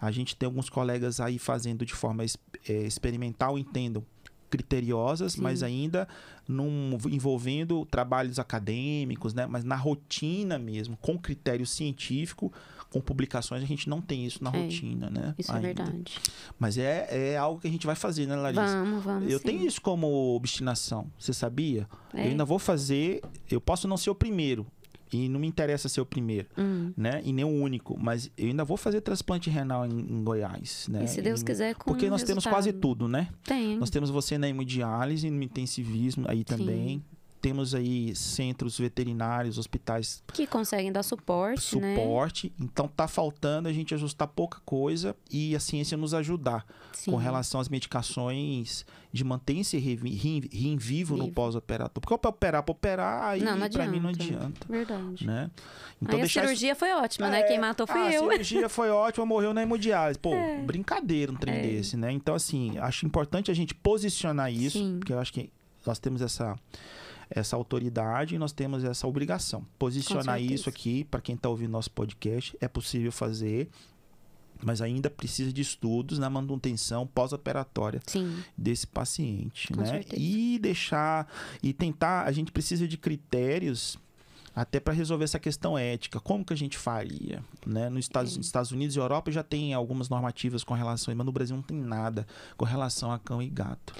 A gente tem alguns colegas aí fazendo de forma eh, experimental, entendo, criteriosas, Sim. mas ainda num, envolvendo trabalhos acadêmicos, né? Mas na rotina mesmo, com critério científico, com publicações, a gente não tem isso na É, rotina, né? Isso é Ainda. verdade. Mas é, é algo que a gente vai fazer, né, Larissa? Vamos, vamos. Eu sim. tenho isso como obstinação, você sabia? É. Eu ainda vou fazer, eu posso não ser o primeiro, e não me interessa ser o primeiro, Hum. né? E nem o único, mas eu ainda vou fazer transplante renal em, em Goiás, né? E se Deus quiser, com Porque nós temos quase resultado. tudo, né? Tem. Nós temos você na hemodiálise, no intensivismo aí também. Temos aí centros veterinários, hospitais Que conseguem dar suporte, né? suporte. Então tá faltando a gente ajustar pouca coisa e a ciência nos ajudar Sim. com relação às medicações de manter-se revi- ri- ri- em vivo no pós-operatório. Porque para operar, para operar, aí pra mim não adianta. Verdade. Né? Aí a deixar isso- cirurgia foi ótima, né? É, Quem matou foi ah, eu. A cirurgia foi ótima, morreu na hemodiálise. Pô, brincadeira um trem É. desse, né? Então, assim, acho importante a gente posicionar isso, Sim. porque eu acho que nós temos essa essa autoridade e nós temos essa obrigação. Posicionar isso aqui, para quem está ouvindo nosso podcast, é possível fazer, mas ainda precisa de estudos na manutenção pós-operatória desse paciente, Com né? certeza. E deixar e tentar, a gente precisa de critérios até para resolver essa questão ética. Como que a gente faria, né? Nos Estados, nos Estados Unidos e Europa já tem algumas normativas com relação, mas no Brasil não tem nada com relação a cão e gato.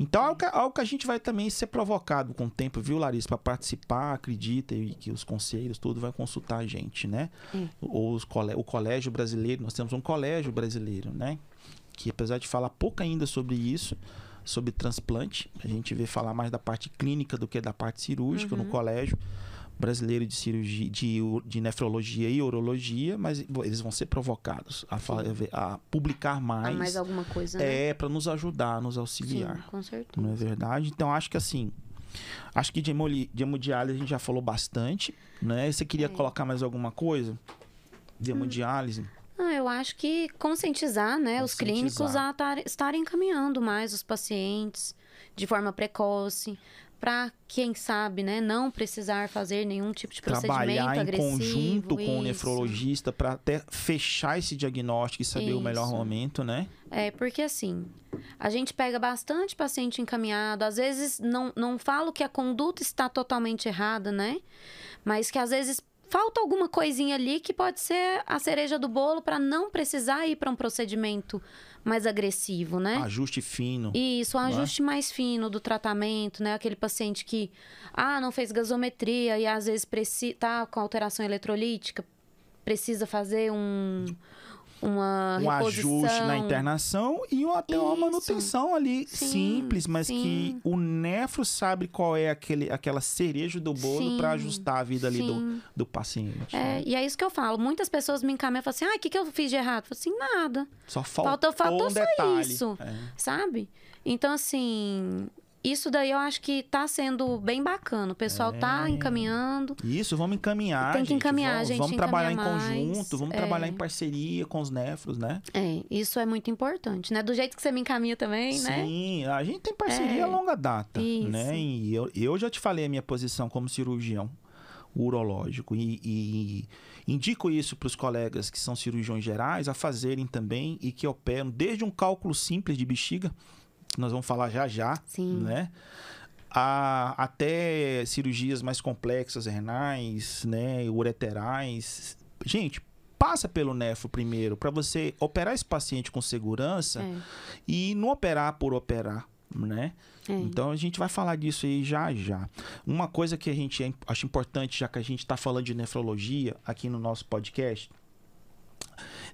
Então, algo que, algo que a gente vai também ser provocado com o tempo, viu, Larissa? Para participar, acredita e que os conselhos, tudo vai consultar a gente, né? É. Ou os cole- o colégio brasileiro, nós temos um colégio brasileiro, né? Que apesar de falar pouco ainda sobre isso, sobre transplante, a gente vê falar mais da parte clínica do que da parte cirúrgica no Uhum. colégio brasileiro de cirurgia, de, de nefrologia e urologia, mas eles vão ser provocados a, a publicar mais, mais alguma coisa, né? é para nos ajudar, nos auxiliar. Sim, com certeza. Não é verdade? Então, acho que assim. Acho que de, hemoli- de hemodiálise a gente já falou bastante, né? Você queria É. colocar mais alguma coisa? De hemodiálise? Ah, eu acho que conscientizar, né, os Conscientizar. clínicos a tar- estarem encaminhando mais os pacientes de forma precoce, para quem sabe, né, não precisar fazer nenhum tipo de procedimento Trabalhar em agressivo. conjunto com o isso. nefrologista para até fechar esse diagnóstico e saber o melhor Isso. momento, né? É, porque assim, a gente pega bastante paciente encaminhado, às vezes não, não falo que a conduta está totalmente errada, né? Mas que às vezes falta alguma coisinha ali que pode ser a cereja do bolo para não precisar ir para um procedimento mais agressivo, né? Ajuste fino. Isso, um é? ajuste mais fino do tratamento, né? Aquele paciente que, ah, não fez gasometria e às vezes precisa, tá com alteração eletrolítica, precisa fazer um, uma um ajuste na internação e até uma Isso. manutenção ali Sim, simples, mas que sim. o nefro sabe qual é aquele, aquela cereja do bolo para ajustar a vida ali do, do paciente. É, né? e é isso que eu falo. Muitas pessoas me encaminham e falam assim: ah, o que, que eu fiz de errado? Eu falo assim: nada, Só faltou, faltou- faltou um só detalhe. isso. É. sabe? Então, assim, isso daí eu acho que tá sendo bem bacana. O pessoal tá É. encaminhando. Isso, vamos encaminhar. Tem que gente. encaminhar, vamos, gente, Vamos trabalhar em mais. conjunto, vamos É. trabalhar em parceria com os nefros, né? É, isso é muito importante, né? Do jeito que você me encaminha também, né? Sim, a gente tem parceria É. a longa data, Isso. né? E eu, eu já te falei a minha posição como cirurgião urológico e, e indico isso para os colegas que são cirurgiões gerais a fazerem também e que operam desde um cálculo simples de bexiga, que nós vamos falar já já, Sim. né? A, até cirurgias mais complexas, renais, né, ureterais. Gente, passa pelo nefro primeiro para você operar esse paciente com segurança É, e não operar por operar, né? é. Então a gente vai falar disso aí já já. Uma coisa que a gente é- acha importante, já que a gente está falando de nefrologia aqui no nosso podcast,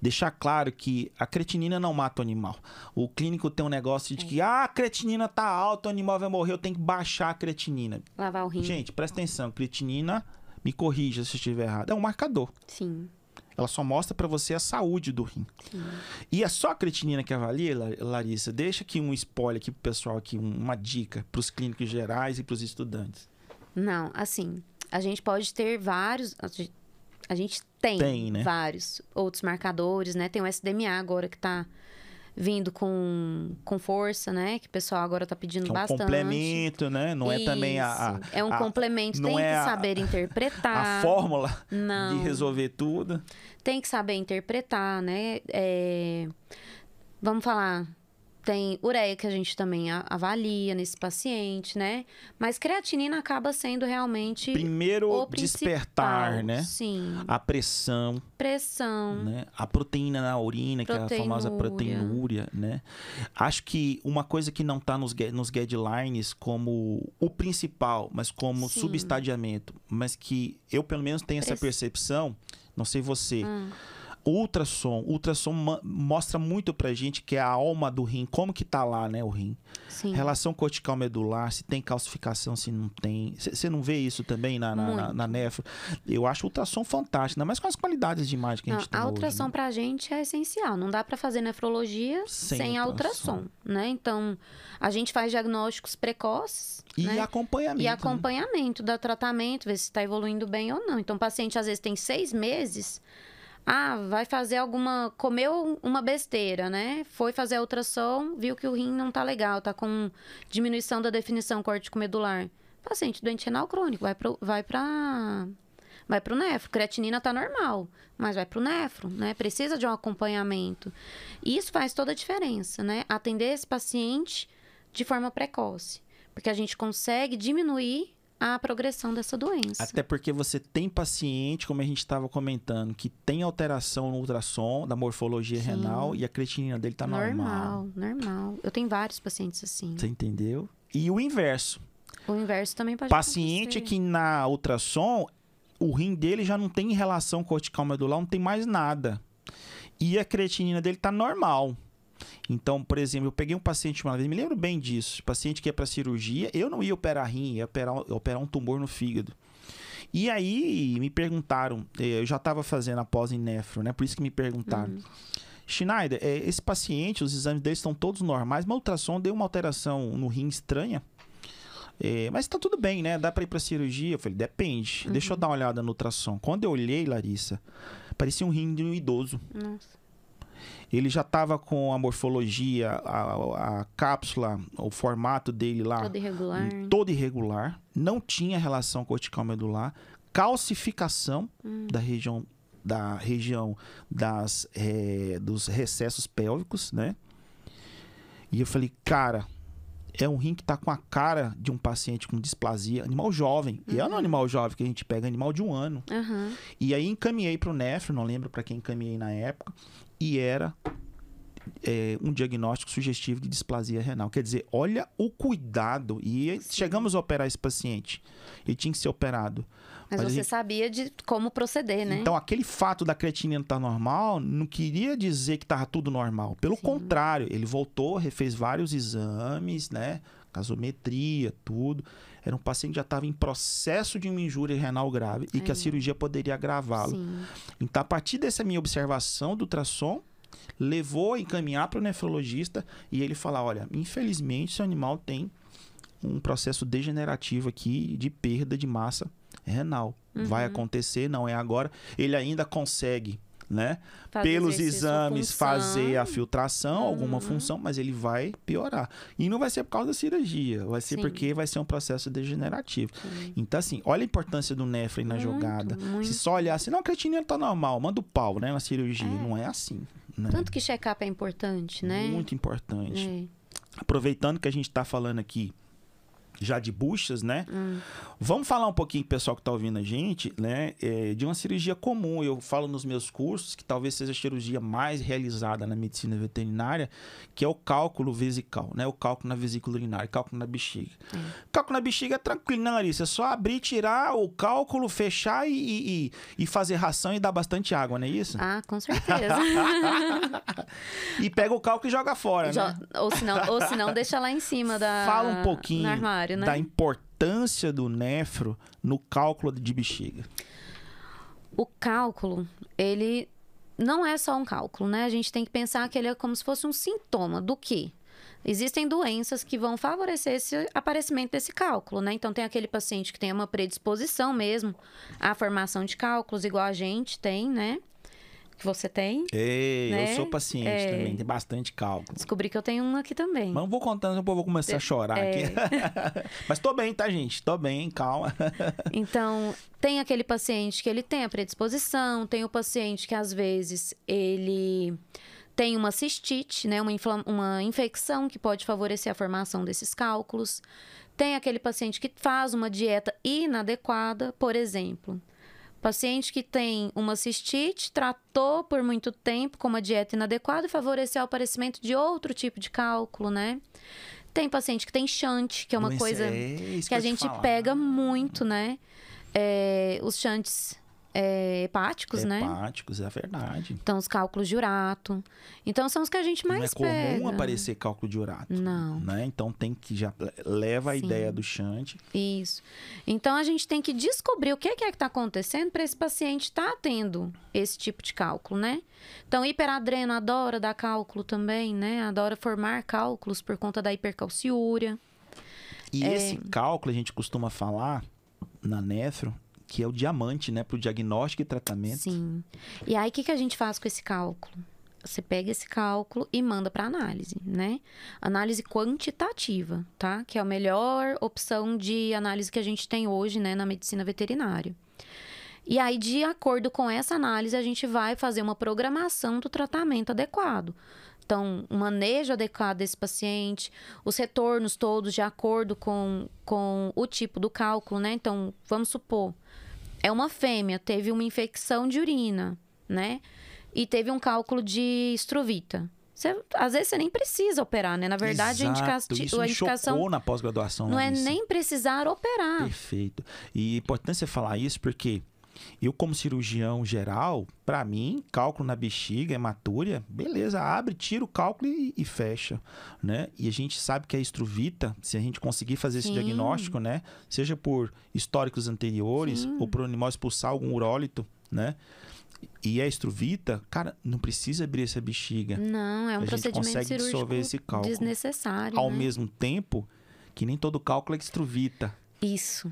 deixar claro que a creatinina não mata o animal. O clínico tem um negócio de que ah, a creatinina tá alta, o animal vai morrer, eu tenho que baixar a creatinina. Lavar o rim. Gente, presta atenção, creatinina, me corrija se eu estiver errado, é um marcador. Sim. Ela só mostra para você a saúde do rim. Sim. E é só a creatinina que avalia, Larissa? Deixa aqui um spoiler aqui pro pessoal, aqui, uma dica para os clínicos gerais e para os estudantes. Não, assim, a gente pode ter vários. A gente tem, tem né? vários outros marcadores, né? Tem o SDMA agora que está vindo com, com força, né? Que o pessoal agora tá pedindo é um bastante. complemento, né? Não é também a, a É um a, complemento, tem é que saber interpretar. A fórmula não. de resolver tudo. Tem que saber interpretar, né? É, vamos falar tem ureia que a gente também avalia nesse paciente, né? Mas creatinina acaba sendo realmente primeiro despertar, né? Sim. A pressão. Pressão. Né? A proteína na urina, que é a famosa proteinúria, né? Acho que uma coisa que não está nos, nos guidelines como o principal, mas como Sim. subestadiamento, mas que eu pelo menos tenho essa percepção, não sei você. Hum ultrassom. Ultrassom mostra muito pra gente que é a alma do rim, como que tá lá, né, o rim. Sim. Relação cortical medular, se tem calcificação, se não tem. Você não vê isso também na, na, na, na, nefro? Eu acho o ultrassom fantástico, ainda mais com as qualidades de imagem que a gente tem A ultrassom hoje, né? pra gente é essencial. Não dá para fazer nefrologia sem, sem a ultrassom, né? Então, a gente faz diagnósticos precoces. E né? acompanhamento. E né? acompanhamento né? do tratamento, ver se está evoluindo bem ou não. Então, o paciente às vezes tem seis meses ah, vai fazer alguma. Comeu uma besteira, né? Foi fazer a ultrassom, viu que o rim não tá legal, tá com diminuição da definição córtico-medular. Paciente doente renal crônico, vai pro, vai pra. Vai pro nefro. Creatinina tá normal, mas vai pro nefro, né? Precisa de um acompanhamento. Isso faz toda a diferença, né? Atender esse paciente de forma precoce. Porque a gente consegue diminuir a progressão dessa doença. Até porque você tem paciente, como a gente estava comentando, que tem alteração no ultrassom da morfologia Sim. renal e a creatinina dele está normal. Normal, normal. Eu tenho vários pacientes assim. Você entendeu? E o inverso. O inverso também pode Paciente acontecer. que na ultrassom, o rim dele já não tem relação cortical medular, não tem mais nada. E a creatinina dele está normal. Então, por exemplo, eu peguei um paciente uma vez, me lembro bem disso, paciente que ia para cirurgia, eu não ia operar rim, ia operar, operar um tumor no fígado. E aí me perguntaram, eh, eu já estava fazendo a pós em nefro, né? Por isso que me perguntaram. Uhum. Schneider, é, esse paciente, os exames dele estão todos normais, mas o ultrassom deu uma alteração no rim estranha. É, mas tá tudo bem, né? Dá para ir para cirurgia? Eu falei, depende. Uhum. Deixa eu dar uma olhada no ultrassom. Quando eu olhei, Larissa, parecia um rim de um idoso. Nossa. Ele já estava com a morfologia, a, a, cápsula, o formato dele lá. Todo irregular. Todo irregular. Não tinha relação cortical medular. Calcificação hum. da região da região das, é, dos recessos pélvicos, né? E eu falei, cara, é um rim que tá com a cara de um paciente com displasia, animal jovem. Uhum. E é um uhum. animal jovem que a gente pega, animal de um ano. Uhum. E aí encaminhei pro nefro, não lembro para quem encaminhei na época e era é, um diagnóstico sugestivo de displasia renal. Quer dizer, olha o cuidado. E Sim. chegamos a operar esse paciente. Ele tinha que ser operado. Mas, Mas você gente... sabia de como proceder, né? Então, aquele fato da creatinina estar normal não queria dizer que estava tudo normal. Pelo Sim. contrário, ele voltou, refez vários exames, né? Gasometria, tudo. Era um paciente que já estava em processo de uma injúria renal grave e que a é. cirurgia poderia agravá-lo. Então, a partir dessa minha observação do ultrassom, levou a encaminhar para o nefrologista e ele falar: olha, infelizmente, seu animal tem um processo degenerativo aqui de perda de massa renal. Uhum. Vai acontecer, não é agora. Ele ainda consegue né? Fazer Pelos exames fazer a filtração, uhum. alguma função, mas ele vai piorar. E não vai ser por causa da cirurgia, vai ser Sim. porque vai ser um processo degenerativo. Sim. Então, assim, olha a importância do nefro na muito, jogada. Muito. Se só olhar assim, não, a creatinina tá normal, manda o pau, né, na cirurgia. É. Não é assim. Né? Tanto que check-up é importante, né? Muito importante. É. Aproveitando que a gente está falando aqui já de buchas, né? Hum. Vamos falar um pouquinho, pessoal que está ouvindo a gente, né? É, de uma cirurgia comum. Eu falo nos meus cursos que talvez seja a cirurgia mais realizada na medicina veterinária, que é o cálculo vesical, né? O cálculo na vesícula urinária, cálculo na bexiga. Hum. Cálculo na bexiga é tranquilo, né, Larissa? É só abrir, tirar o cálculo, fechar e, e, e fazer ração e dar bastante água, não é isso? Ah, com certeza. e pega o cálculo e joga fora, jo né? Ou se não, ou se não deixa lá em cima da... Fala um pouquinho né? da importância do nefro no cálculo de bexiga? O cálculo, ele não é só um cálculo, né? A gente tem que pensar que ele é como se fosse um sintoma do quê? Existem doenças que vão favorecer esse aparecimento desse cálculo, né? Então, tem aquele paciente que tem uma predisposição mesmo à formação de cálculos, igual a gente tem, né? Que você tem. Ei, né? eu sou paciente É. também, tem bastante cálculo. Descobri que eu tenho um aqui também. Mas não vou contando, depois eu vou começar a chorar É. aqui. Mas tô bem, tá, gente? Tô bem, calma. Então, tem aquele paciente que ele tem a predisposição, tem o paciente que às vezes ele tem uma cistite, né, uma, uma infecção que pode favorecer a formação desses cálculos. Tem aquele paciente que faz uma dieta inadequada, por exemplo. Paciente que tem uma cistite, tratou por muito tempo com uma dieta inadequada e favoreceu o aparecimento de outro tipo de cálculo, né? Tem paciente que tem chante, que é uma Doença- coisa é isso que a gente falar. pega muito, né? É, os chantes é, hepáticos, né? Hepáticos, é verdade. Então, os cálculos de urato. Então, são os que a gente não é mais comum pega. aparecer cálculo de urato. Não. Né? Então tem que já leva a Sim. ideia do chante. Isso. Então, a gente tem que descobrir o que é que está acontecendo para esse paciente estar tendo esse tipo de cálculo, né? Então, hiperadreno adora dar cálculo também, né? Adora formar cálculos por conta da hipercalciúria. E É. esse cálculo a gente costuma falar na nefro que é o diamante, né, para o diagnóstico e tratamento. Sim. E aí, o que, que a gente faz com esse cálculo? Você pega esse cálculo e manda para análise, né? Análise quantitativa, tá? Que é a melhor opção de análise que a gente tem hoje, né, na medicina veterinária. E aí, de acordo com essa análise, a gente vai fazer uma programação do tratamento adequado. Então, um manejo adequado desse paciente, os retornos todos de acordo com, com o tipo do cálculo, né? Então, vamos supor, é uma fêmea, teve uma infecção de urina, né? E teve um cálculo de estruvita. Você, às vezes você nem precisa operar, né? Na verdade, a, indica- Exato, isso a indicação chocou na pós-graduação. não é nem precisar operar. Perfeito. E é importante você falar isso porque eu, como cirurgião geral, para mim, cálculo na bexiga, hematúria, beleza, abre, tira o cálculo e, e fecha, né? E a gente sabe que a estruvita, se a gente conseguir fazer esse Sim. diagnóstico, né? Seja por históricos anteriores Sim. ou por animal expulsar algum urólito, né? E a estruvita, cara, não precisa abrir essa bexiga. Não, é um a gente procedimento consegue cirúrgico dissolver esse cálculo. desnecessário. Ao né? mesmo tempo que nem todo cálculo é estruvita. Isso.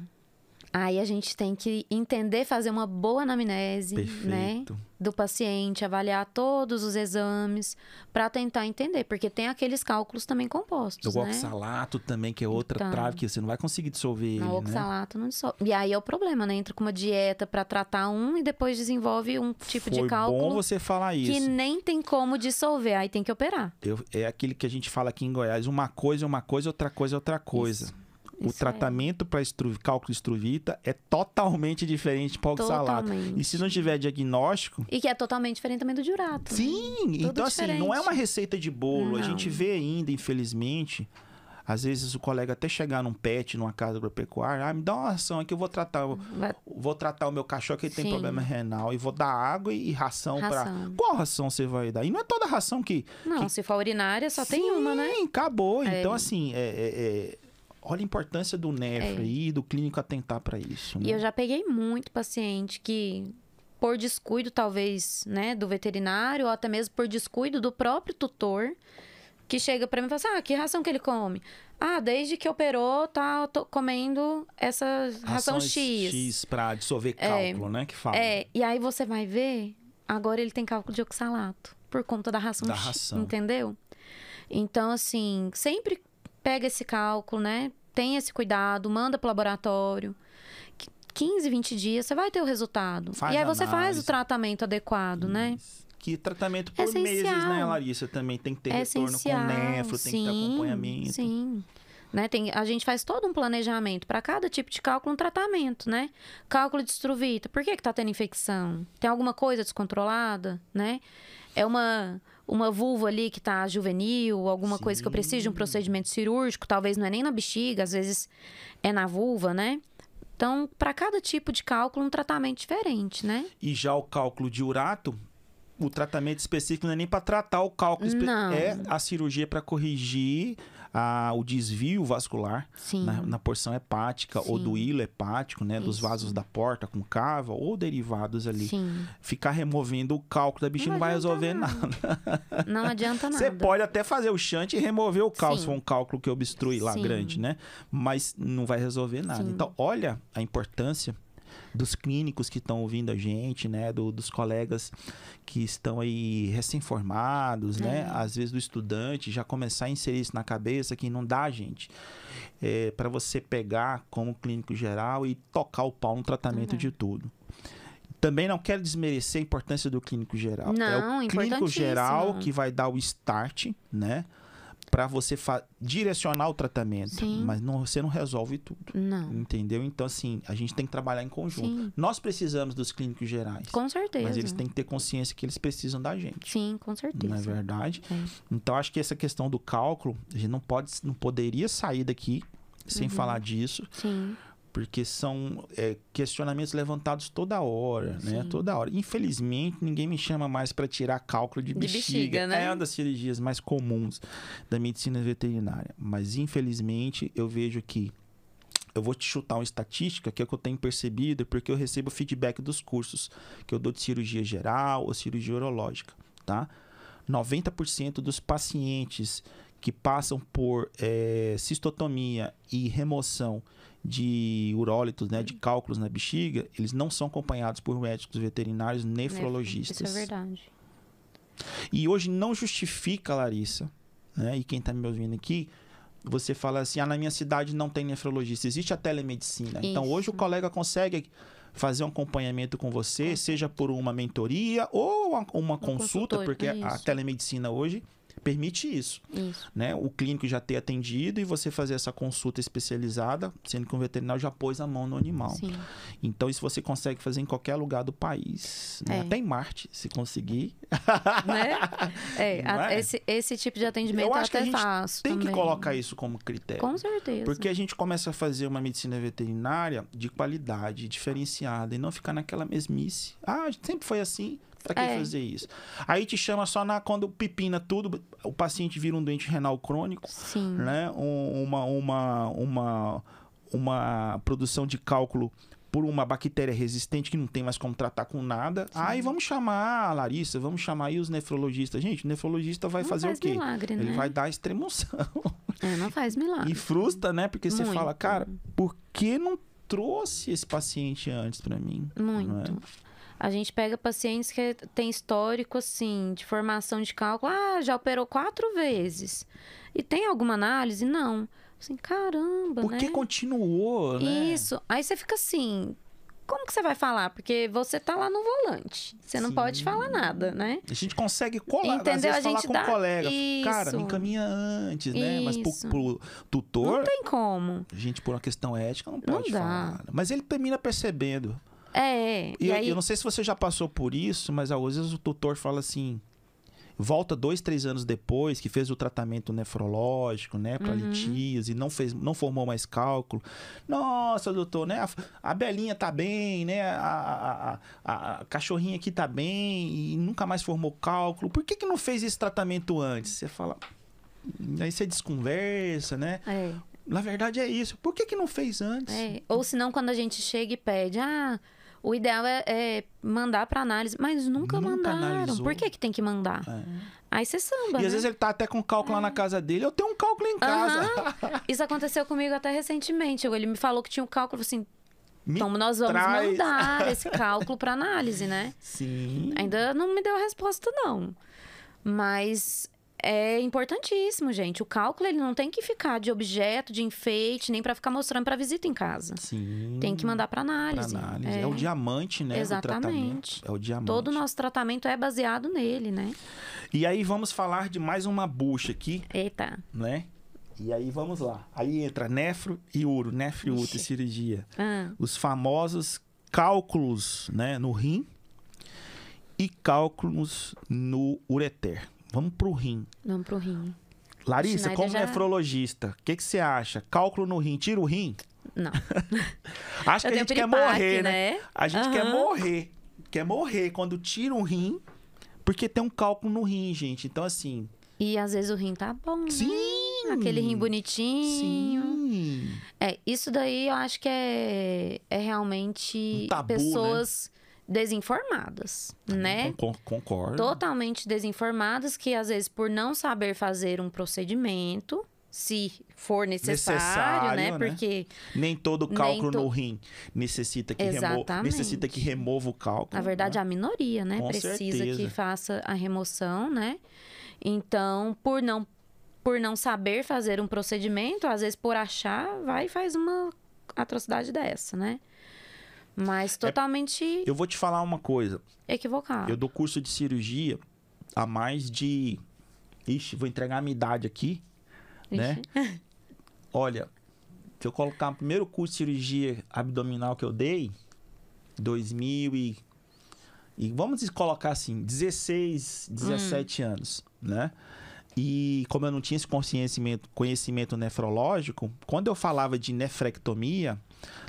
Aí a gente tem que entender, fazer uma boa anamnese, né? Do paciente, avaliar todos os exames para tentar entender, porque tem aqueles cálculos também compostos, O né? oxalato também, que é outra Então. trave que você não vai conseguir dissolver ele, Não, né? oxalato não dissolve. E aí é o problema, né? Entra com uma dieta para tratar um e depois desenvolve um tipo Foi de cálculo bom você falar que isso. nem tem como dissolver, aí tem que operar. Eu- é aquele que a gente fala aqui em Goiás, uma coisa é uma coisa, outra coisa é outra coisa. Isso. O Isso é. tratamento para cálculo estruvita é totalmente diferente para oxalato. E se não tiver diagnóstico, E que é totalmente diferente também do diurato. né? sim, então assim, não é diferente. uma receita de bolo. A Não. gente vê ainda, infelizmente, às vezes o colega até chegar num pet, numa casa agropecuária, ah, me dá uma ração aqui, eu vou tratar, Vai- vou tratar o meu cachorro que ele tem Sim. problema renal e vou dar água e ração, para Ração. Qual ração você vai dar? E não é toda ração que Não, se for urinária, só tem uma, né? Sim, acabou. É. Então, assim, é, é- é- olha a importância do nefro É. aí, do clínico atentar para isso. E né? eu já peguei muito paciente que, por descuido, talvez, né, do veterinário, ou até mesmo por descuido do próprio tutor, que chega pra mim e fala assim: ah, que ração que ele come? Ah, desde que operou, tá comendo essa ração, Rações X. X para dissolver É. cálculo, né? Que fala. É, e aí você vai ver, agora ele tem cálculo de oxalato, por conta da ração Da X, ração. entendeu? Então, assim, sempre pega esse cálculo, né? Tem esse cuidado, manda pro laboratório. Qu- 15, 20 dias, você vai ter o resultado. Faz e aí você faz análise. o tratamento adequado, né? Isso. Que tratamento por Essencial. meses, né, Larissa? Também tem que ter É retorno essencial. com nefro, tem que ter sim, acompanhamento. Sim. Né? Tem, a gente faz todo um planejamento para cada tipo de cálculo, um tratamento, né? Cálculo de estruvita, por que que tá tendo infecção? Tem alguma coisa descontrolada, né? É uma uma vulva ali que tá juvenil, alguma coisa que eu preciso de um Sim. procedimento cirúrgico, talvez não é nem na bexiga, às vezes é na vulva, né? Então, para cada tipo de cálculo, um tratamento diferente, né? E já o cálculo de urato, o tratamento específico não é nem para tratar o cálculo, Não. é a cirurgia para corrigir a, o desvio vascular na, na porção hepática ou Sim. do hilo hepático, né? Dos Isso. vasos da porta com cava ou derivados ali. Sim. Ficar removendo o cálculo da bichinha não, vai resolver nada. nada. Não adianta nada. Você pode até fazer o shunt e remover o cálculo, se Sim. for um cálculo que obstrui lá Sim. grande, né? Mas não vai resolver nada. Então, olha a importância dos clínicos que estão ouvindo a gente, né? Do- dos colegas que estão aí recém-formados, né? É. Às vezes do estudante já começar a inserir isso na cabeça que não dá, gente. É, para você pegar como clínico geral e tocar o pau no tratamento Uhum. de tudo. Também não quero desmerecer a importância do clínico geral. é Não, o clínico geral que vai dar o start, né? Para você direcionar o tratamento. Sim. Mas não, você não resolve tudo. Não. Entendeu? Então, assim, a gente tem que trabalhar em conjunto. Sim. Nós precisamos dos clínicos gerais. Com certeza. Mas eles têm que ter consciência que eles precisam da gente. Sim, com certeza. Não é verdade? É. Então, acho que essa questão do cálculo, a gente não, pode, não poderia sair daqui sem Uhum. falar disso, Sim. Porque são é, questionamentos levantados toda hora, né? Sim. Toda hora. Infelizmente, ninguém me chama mais para tirar cálculo de De bexiga. bexiga, né? É uma das cirurgias mais comuns da medicina veterinária. Mas, infelizmente, eu vejo que eu vou te chutar uma estatística que é o que eu tenho percebido, porque eu recebo feedback dos cursos que eu dou de cirurgia geral ou cirurgia urológica, tá? 90% dos pacientes que passam por eh, cistotomia e remoção de urólitos, né, de cálculos na bexiga, eles não são acompanhados por médicos veterinários nefrologistas. Isso é verdade. E hoje não justifica, Larissa, né? E quem tá me ouvindo aqui, você fala assim: ah, na minha cidade não tem nefrologista, existe a telemedicina. Então hoje o Isso. colega consegue fazer um acompanhamento com você, seja por uma mentoria ou uma, uma consulta, porque a isso. telemedicina hoje permite isso, Isso. né? O clínico já ter atendido e você fazer essa consulta especializada, sendo que o veterinário já pôs a mão no animal. Sim. Então isso você consegue fazer em qualquer lugar do país, né? É. até em Marte, se conseguir. né? É, a- é? Esse, esse tipo de atendimento Eu eu acho que a até gente faço. Tem que também. colocar isso como critério. Com certeza. Porque a gente começa a fazer uma medicina veterinária de qualidade, diferenciada, e não ficar naquela mesmice. Ah, sempre foi assim, pra que É. fazer isso? Aí te chama só na, quando pepina tudo, o paciente vira um doente renal crônico, Sim. né? Um- uma, uma, uma, uma produção de cálculo por uma bactéria resistente que não tem mais como tratar com nada. Aí vamos chamar a Larissa, vamos chamar aí os nefrologistas. Gente, o nefrologista vai Não fazer faz o quê? milagre, Ele né? vai dar extremoção. É, não faz milagre. E frustra, né? Porque você Muito. fala, cara, por que não trouxe esse paciente antes pra mim? Muito. Não? A gente pega pacientes que tem histórico, assim, de formação de cálculo. Ah, já operou quatro vezes. E tem alguma análise? Não. Assim, caramba, Por né? que continuou, né? Isso. Aí você fica assim, como que você vai falar? Porque você tá lá no volante. Você não Sim. pode falar nada, né? A gente consegue colar, às Entendeu? vezes, A falar gente com dá- um colega. Cara, Isso. me encaminha antes, né? Mas Isso. pro, pro tutor, Não tem como. a gente, por uma questão ética, não Não pode dá. falar. Mas ele termina percebendo. É. E, E, eu- aí. eu não sei se você já passou por isso, mas às vezes o tutor fala assim. Volta dois, três anos depois, que fez o tratamento nefrológico, né, para Uhum. litíase, e não fez, não formou mais cálculo. Nossa, doutor, né, a, a Belinha tá bem, né, a, a, a- a cachorrinha aqui tá bem e nunca mais formou cálculo. Por que que não fez esse tratamento antes? Você fala, aí você desconversa, né? É, Na verdade é isso. Por que que não fez antes? é. Ou senão, quando a gente chega e pede, ah, o ideal é, é mandar pra análise. Mas nunca, Nunca mandaram. analisou. Por que, que tem que mandar? É. Aí você samba. E né? às vezes ele tá até com cálculo lá na casa dele. Eu tenho um cálculo em casa. Isso aconteceu comigo até recentemente. Ele me falou que tinha um cálculo assim. Me Então nós vamos traz. mandar esse cálculo para análise, né? Sim. Ainda não me deu a resposta, não. Mas é importantíssimo, gente. O cálculo ele não tem que ficar de objeto, de enfeite, nem para ficar mostrando para visita em casa. Sim. Tem que mandar para pra análise. análise. É. o diamante, né? Exatamente. tratamento. É o diamante. Todo o nosso tratamento é baseado nele, né? E aí vamos falar de mais uma bucha aqui, Eita. né? E aí vamos lá. Aí entra nefro e uro, nefro e Ixi. cirurgia. Ah, Os famosos cálculos, né, no rim e cálculos no ureter. Vamos pro rim. vamos pro rim. Larissa, como já- nefrologista, o que, que você acha? Cálculo no rim, tira o rim? Não. Acho que a gente quer morrer, né? né? A gente quer Aham. morrer. Quer morrer quando tira um rim, porque tem um cálculo no rim, gente. Então, assim, E às vezes o rim tá bom, né? sim, Aquele rim bonitinho. Sim. É, isso daí eu acho que é, é realmente Um tabu, né? Desinformadas, né? Con- Concordo. Totalmente desinformadas que às vezes por não saber fazer um procedimento, se for necessário, Necessário, né? né? Porque Nem todo Nem cálculo to- no rim necessita que, remo... Necessita que remova o cálculo. na verdade né? a minoria, né, Com precisa certeza. que faça a remoção, né? Então, por não por não saber fazer um procedimento, às vezes por achar, vai e faz uma atrocidade dessa, né? Mas totalmente Eu vou te falar uma coisa. equivocado. Eu dou curso de cirurgia há mais de. Ixi, vou entregar a minha idade aqui. né? Ixi. Olha, se eu colocar o primeiro curso de cirurgia abdominal que eu dei, 2000 e, e vamos colocar assim, 16, 17 anos, né? E como eu não tinha esse conhecimento, conhecimento nefrológico, quando eu falava de nefrectomia,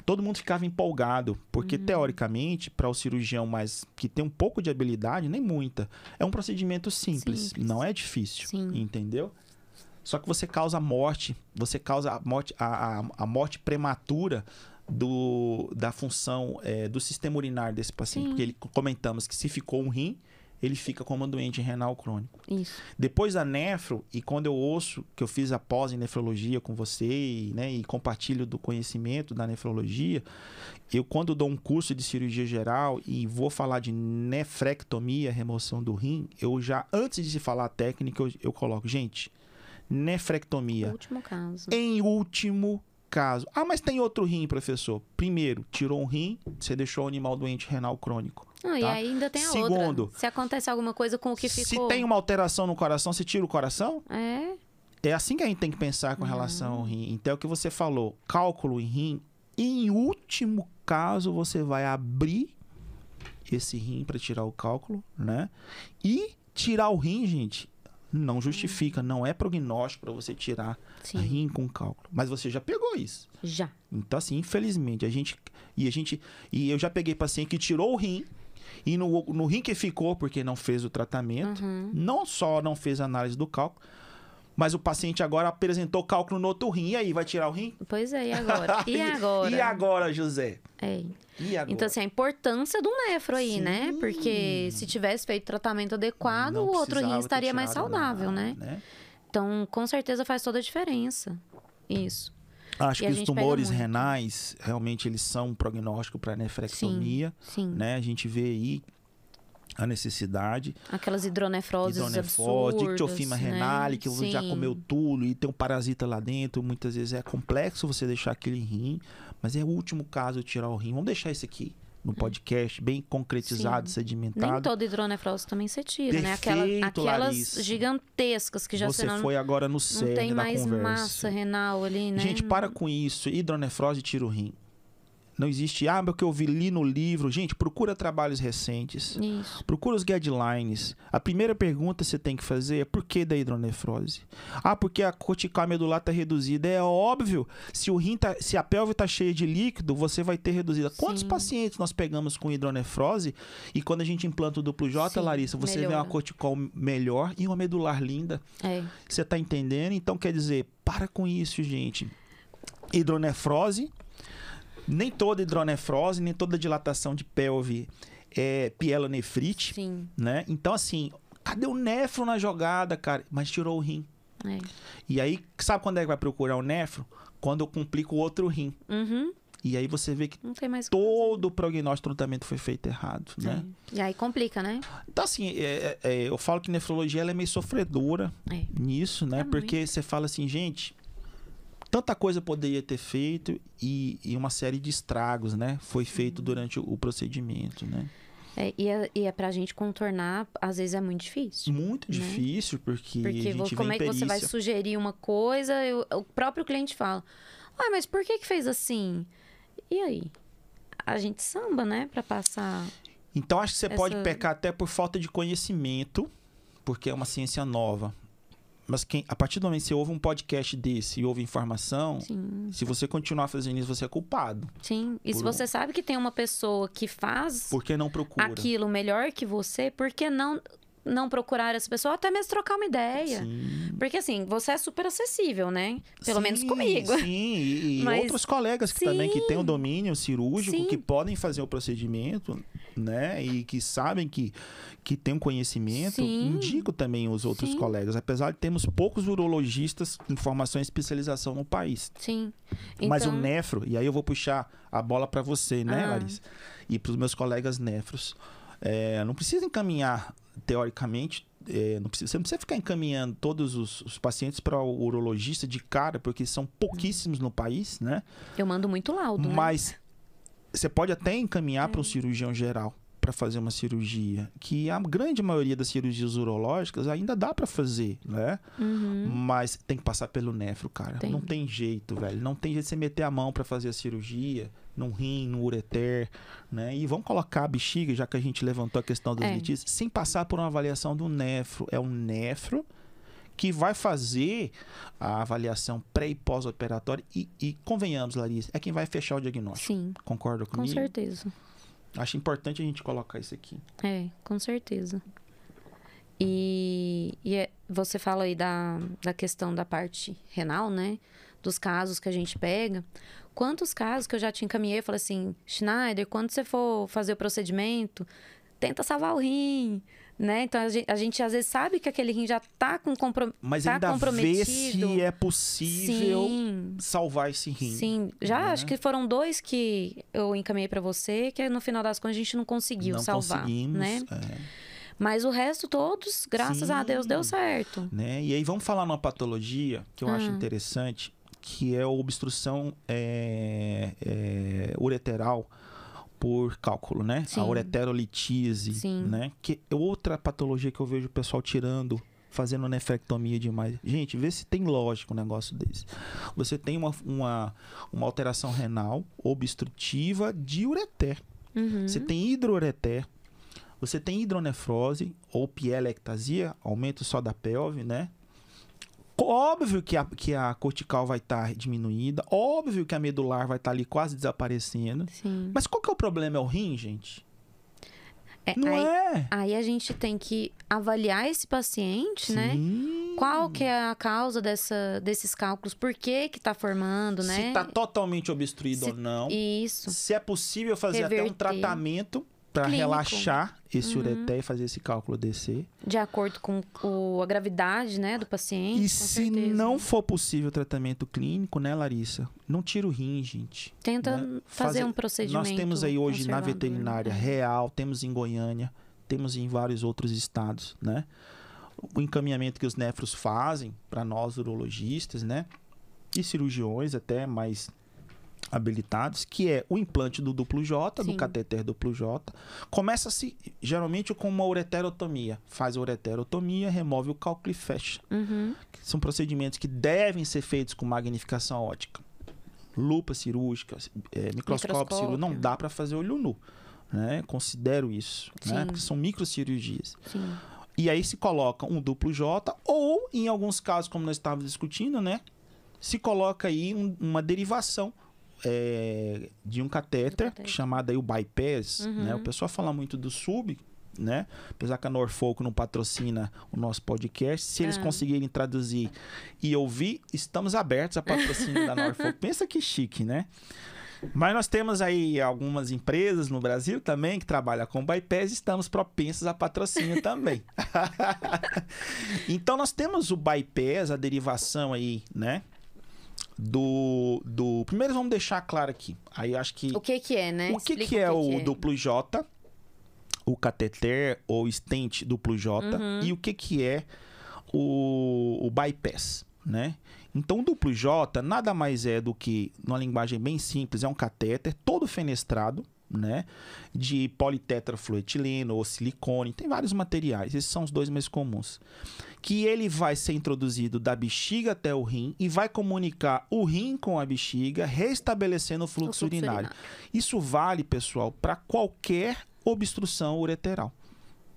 todo mundo ficava empolgado, porque teoricamente, para o cirurgião mais que tem um pouco de habilidade, nem muita, é um procedimento simples, Simples. não é difícil, Sim. entendeu? Só que você causa morte, você causa a morte, a, a, a morte prematura do, da função é, do sistema urinário desse paciente. Sim. Porque ele, comentamos que se ficou um rim, ele fica como um doente renal crônico. Isso. Depois da nefro, e quando eu ouço que eu fiz a pós em nefrologia com você, e, né, e compartilho do conhecimento da nefrologia, eu quando dou um curso de cirurgia geral e vou falar de nefrectomia, remoção do rim, eu já, antes de falar a técnica, eu, eu coloco, gente, nefrectomia, Último caso. em último caso. Ah, mas tem outro rim, professor. Primeiro, tirou um rim, você deixou o animal doente renal crônico. Não, E tá? aí ainda tem a Segundo, outra. Se acontece alguma coisa com o que Se ficou. tem uma alteração no coração, você tira o coração? É, É assim que a gente tem que pensar com relação ao rim. Então, é o que você falou, cálculo em rim, em último caso, você vai abrir esse rim para tirar o cálculo, né? E tirar o rim, gente, não justifica, não é prognóstico para você tirar sim. rim com cálculo. Mas você já pegou isso. Já. Então, assim, infelizmente, a gente. E a gente. E eu já peguei paciente que tirou o rim. E no, no rim que ficou, porque não fez o tratamento, Uhum. não só não fez a análise do cálculo, mas o paciente agora apresentou cálculo no outro rim. E aí, vai tirar o rim? Pois é, e agora? E agora? e agora, José? É. E agora? Então, assim, a importância do nefro aí, né? Sim. Porque se tivesse feito tratamento adequado, Não o outro rim estaria mais saudável, nada, né? Então, com certeza faz toda a diferença. Isso. Acho E que os tumores renais, realmente, eles são um prognóstico para nefrectomia, Sim. né? A gente vê aí a necessidade. Aquelas hidronefroses hidronefrose, absurdas, né? renale, que já Sim. comeu tudo e tem um parasita lá dentro. Muitas vezes é complexo você deixar aquele rim, mas é o último caso tirar o rim. Vamos deixar isso aqui no podcast, bem concretizado, Sim. sedimentado. Nem toda hidronefrose também você tira, né? Aquela, aquelas Larissa. gigantescas que já você não, foi agora no não cerne tem mais conversa. massa renal ali, né? Gente, para com isso. Hidronefrose tira o rim. Não existe, ah, mas o que eu vi li no livro. Gente, procura trabalhos recentes. Isso. Procura os guidelines. A primeira pergunta que você tem que fazer é por que da hidronefrose? Ah, porque a cortical medular está reduzida. É óbvio. Se o rim tá, se a pelve está cheia de líquido, você vai ter reduzida. Quantos Sim. pacientes nós pegamos com hidronefrose e quando a gente implanta o duplo J, Sim, Larissa, você vê uma melhora. cortical melhor e uma medular linda. É. Você tá entendendo? Então quer dizer, para com isso, gente. Hidronefrose, nem toda hidronefrose, nem toda dilatação de pelve é pielonefrite, Sim. né? Então assim, cadê o nefro na jogada, cara? Mas tirou o rim. É. E aí, sabe quando é que vai procurar o nefro? Quando eu complico o outro rim. Uhum. E aí você vê que todo o prognóstico do tratamento foi feito errado, fazer. né? E aí complica, né? Então assim, é- é- é, eu falo que nefrologia ela é meio sofredora É. nisso, né? É Porque você fala assim, gente, tanta coisa poderia ter feito e, e uma série de estragos, né? Foi feito durante o, o procedimento, né? É, e, é, e é pra gente contornar, às vezes é muito difícil. Muito Né? difícil, porque, a Porque gente vo- vê como é que você vai sugerir uma coisa, eu- o próprio cliente fala, ué, mas por que que fez assim? E aí? A gente samba, né, pra passar... Então acho que você pode essa- pecar até por falta de conhecimento, porque é uma ciência nova. Mas quem, a partir do momento que você ouve um podcast desse e ouve informação, Sim, se você continuar fazendo isso, você é culpado. sim. E se um- você sabe que tem uma pessoa que faz Por que não procura? aquilo melhor que você, por que não não procurar essa pessoa, até mesmo trocar uma ideia. Sim. Porque assim, você é super acessível, né? Pelo Sim, menos comigo. Sim, e, Mas- outros colegas que também que têm o domínio cirúrgico, Sim. que podem fazer o procedimento, né? E que sabem que, que tem um conhecimento, indico também os outros colegas, apesar de termos poucos urologistas em formação e especialização no país. Sim. Mas o Então- nefro, e aí eu vou puxar a bola para você, né, Ah. Larissa? E para os meus colegas nefros. É, não precisa encaminhar, teoricamente, é, não precisa, você não precisa ficar encaminhando todos os, os pacientes para o urologista de cara, porque são pouquíssimos no país, né? Eu mando muito laudo, né? Mas você pode até encaminhar É. para um cirurgião geral para fazer uma cirurgia, que a grande maioria das cirurgias urológicas ainda dá para fazer, né? Uhum. Mas tem que passar pelo nefro, cara. Tem. Não tem jeito, velho. Não tem jeito de você meter a mão pra fazer a cirurgia, num rim, no ureter, né? E vamos colocar a bexiga, já que a gente levantou a questão das É. sem passar por uma avaliação do nefro. É o nefro que vai fazer a avaliação pré e pós-operatória e, e convenhamos, Larissa, é quem vai fechar o diagnóstico. Sim, Concorda com comigo? certeza. Acho importante a gente colocar isso aqui. É, com certeza. E, e é- você fala aí da, da questão da parte renal, né? Dos casos que a gente pega. Quantos casos que eu já te encaminhei, eu falei assim, Schneider, quando você for fazer o procedimento, tenta salvar o rim, né? Então a gente, a gente às vezes sabe que aquele rim já tá com comprom Mas tá ainda vê comprometido. se é possível Sim, salvar esse rim. sim. Já né? acho que foram dois que eu encaminhei pra você, que no final das contas a gente não conseguiu não salvar, conseguimos, né? é. Mas o resto todos, graças a Deus, deu Sim. certo. né? E aí vamos falar numa patologia que eu acho Ah. interessante, que é obstrução é, é, ureteral por cálculo, né? Sim. A ureterolitise, Sim. né? Que é outra patologia que eu vejo o pessoal tirando, fazendo nefrectomia demais. Gente, vê se tem lógica um negócio desse. Você tem uma, uma, uma alteração renal obstrutiva de ureter. Uhum. Você tem hidroureter, você tem hidronefrose ou pielectasia, aumento só da pelve, né? Óbvio que a, que a cortical vai estar diminuída, óbvio que a medular vai estar ali quase desaparecendo. Sim. Mas qual que é o problema? É o rim, gente? É, Não aí, é? aí a gente tem que avaliar esse paciente, né? Sim. Qual que é a causa dessa, desses cálculos? Por que que tá formando, né? Se tá totalmente obstruído Se- ou não. Isso. Se é possível fazer até um Reverter. tratamento para relaxar esse Uhum. ureter e fazer esse cálculo descer. De acordo com o, a gravidade, né, do paciente. E se certeza. não for possível o tratamento clínico, né, Larissa? Não tira o rim, gente. Tenta né? fazer, Fazer- um procedimento. Nós temos aí hoje na veterinária É. real, temos em Goiânia, temos em vários outros estados, né? O encaminhamento que os nefros fazem para nós urologistas, né? E cirurgiões até mais habilitados, que é o implante do duplo J, do Sim. duplo J. Começa-se geralmente com uma ureterotomia. Faz a ureterotomia, remove o cálculo e fecha. Uhum. São procedimentos que devem ser feitos com magnificação ótica. Lupa cirúrgica, é, microscópio, Microscópio. cirúrgico, não dá para fazer olho nu. Né? Considero isso, né? Sim. porque são microcirurgias. Sim. E aí se coloca um duplo J, ou em alguns casos, como nós estávamos discutindo, né? Se coloca aí um- uma derivação é, de um catéter, catéter. chamado aí o bypass, Uhum. né? O pessoal fala muito do sub, né? Apesar que a Norfolk não patrocina o nosso podcast, se eles Ah. conseguirem traduzir e ouvir, estamos abertos a patrocínio da Norfolk. Pensa que chique, né? Mas nós temos aí algumas empresas no Brasil também que trabalham com bypass e estamos propensos a patrocínio também. então nós temos o bypass, a derivação aí, né? Do, do. Primeiro vamos deixar claro aqui. Aí eu acho que. O que que é, né? O que, Explica que é o que duplo J, o cateter ou stent duplo J Uhum. e o que, que é o, o bypass, né? Então, o duplo J nada mais é do que, numa linguagem bem simples, é um catéter todo fenestrado, né? De politetrafluetileno ou silicone, tem vários materiais, esses são os dois mais comuns. Que ele vai ser introduzido da bexiga até o rim e vai comunicar o rim com a bexiga, restabelecendo o O fluxo, fluxo urinário. urinário. Isso vale, pessoal, para qualquer obstrução ureteral.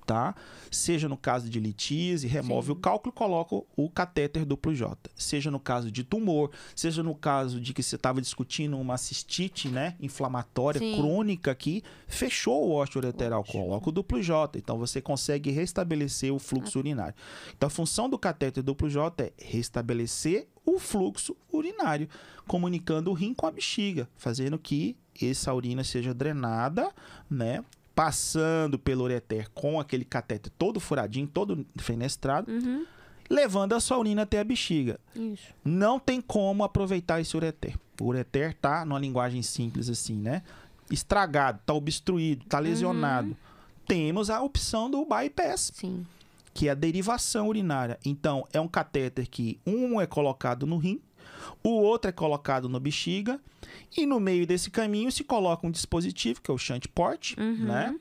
Tá? Seja no caso de litíase, remove Sim. o cálculo e coloca o catéter duplo J. Seja no caso de tumor, seja no caso de que você estava discutindo uma cistite, né, inflamatória Sim. crônica aqui, fechou o osteoureteral, Ótimo. coloca o duplo J. Então você consegue restabelecer o fluxo urinário. Então a função do catéter duplo J é restabelecer o fluxo urinário, comunicando o rim com a bexiga, fazendo que essa urina seja drenada, né? Passando pelo ureter com aquele catéter todo furadinho, todo fenestrado, Uhum. levando a sua urina até a bexiga. Isso. Não tem como aproveitar esse ureter. O ureter tá numa linguagem simples assim, né? Estragado, tá obstruído, tá lesionado. Temos a opção do bypass, Sim. que é a derivação urinária. Então, é um catéter que um é colocado no rim, o outro é colocado na bexiga, e no meio desse caminho se coloca um dispositivo, que é o shunt port, Uhum. né?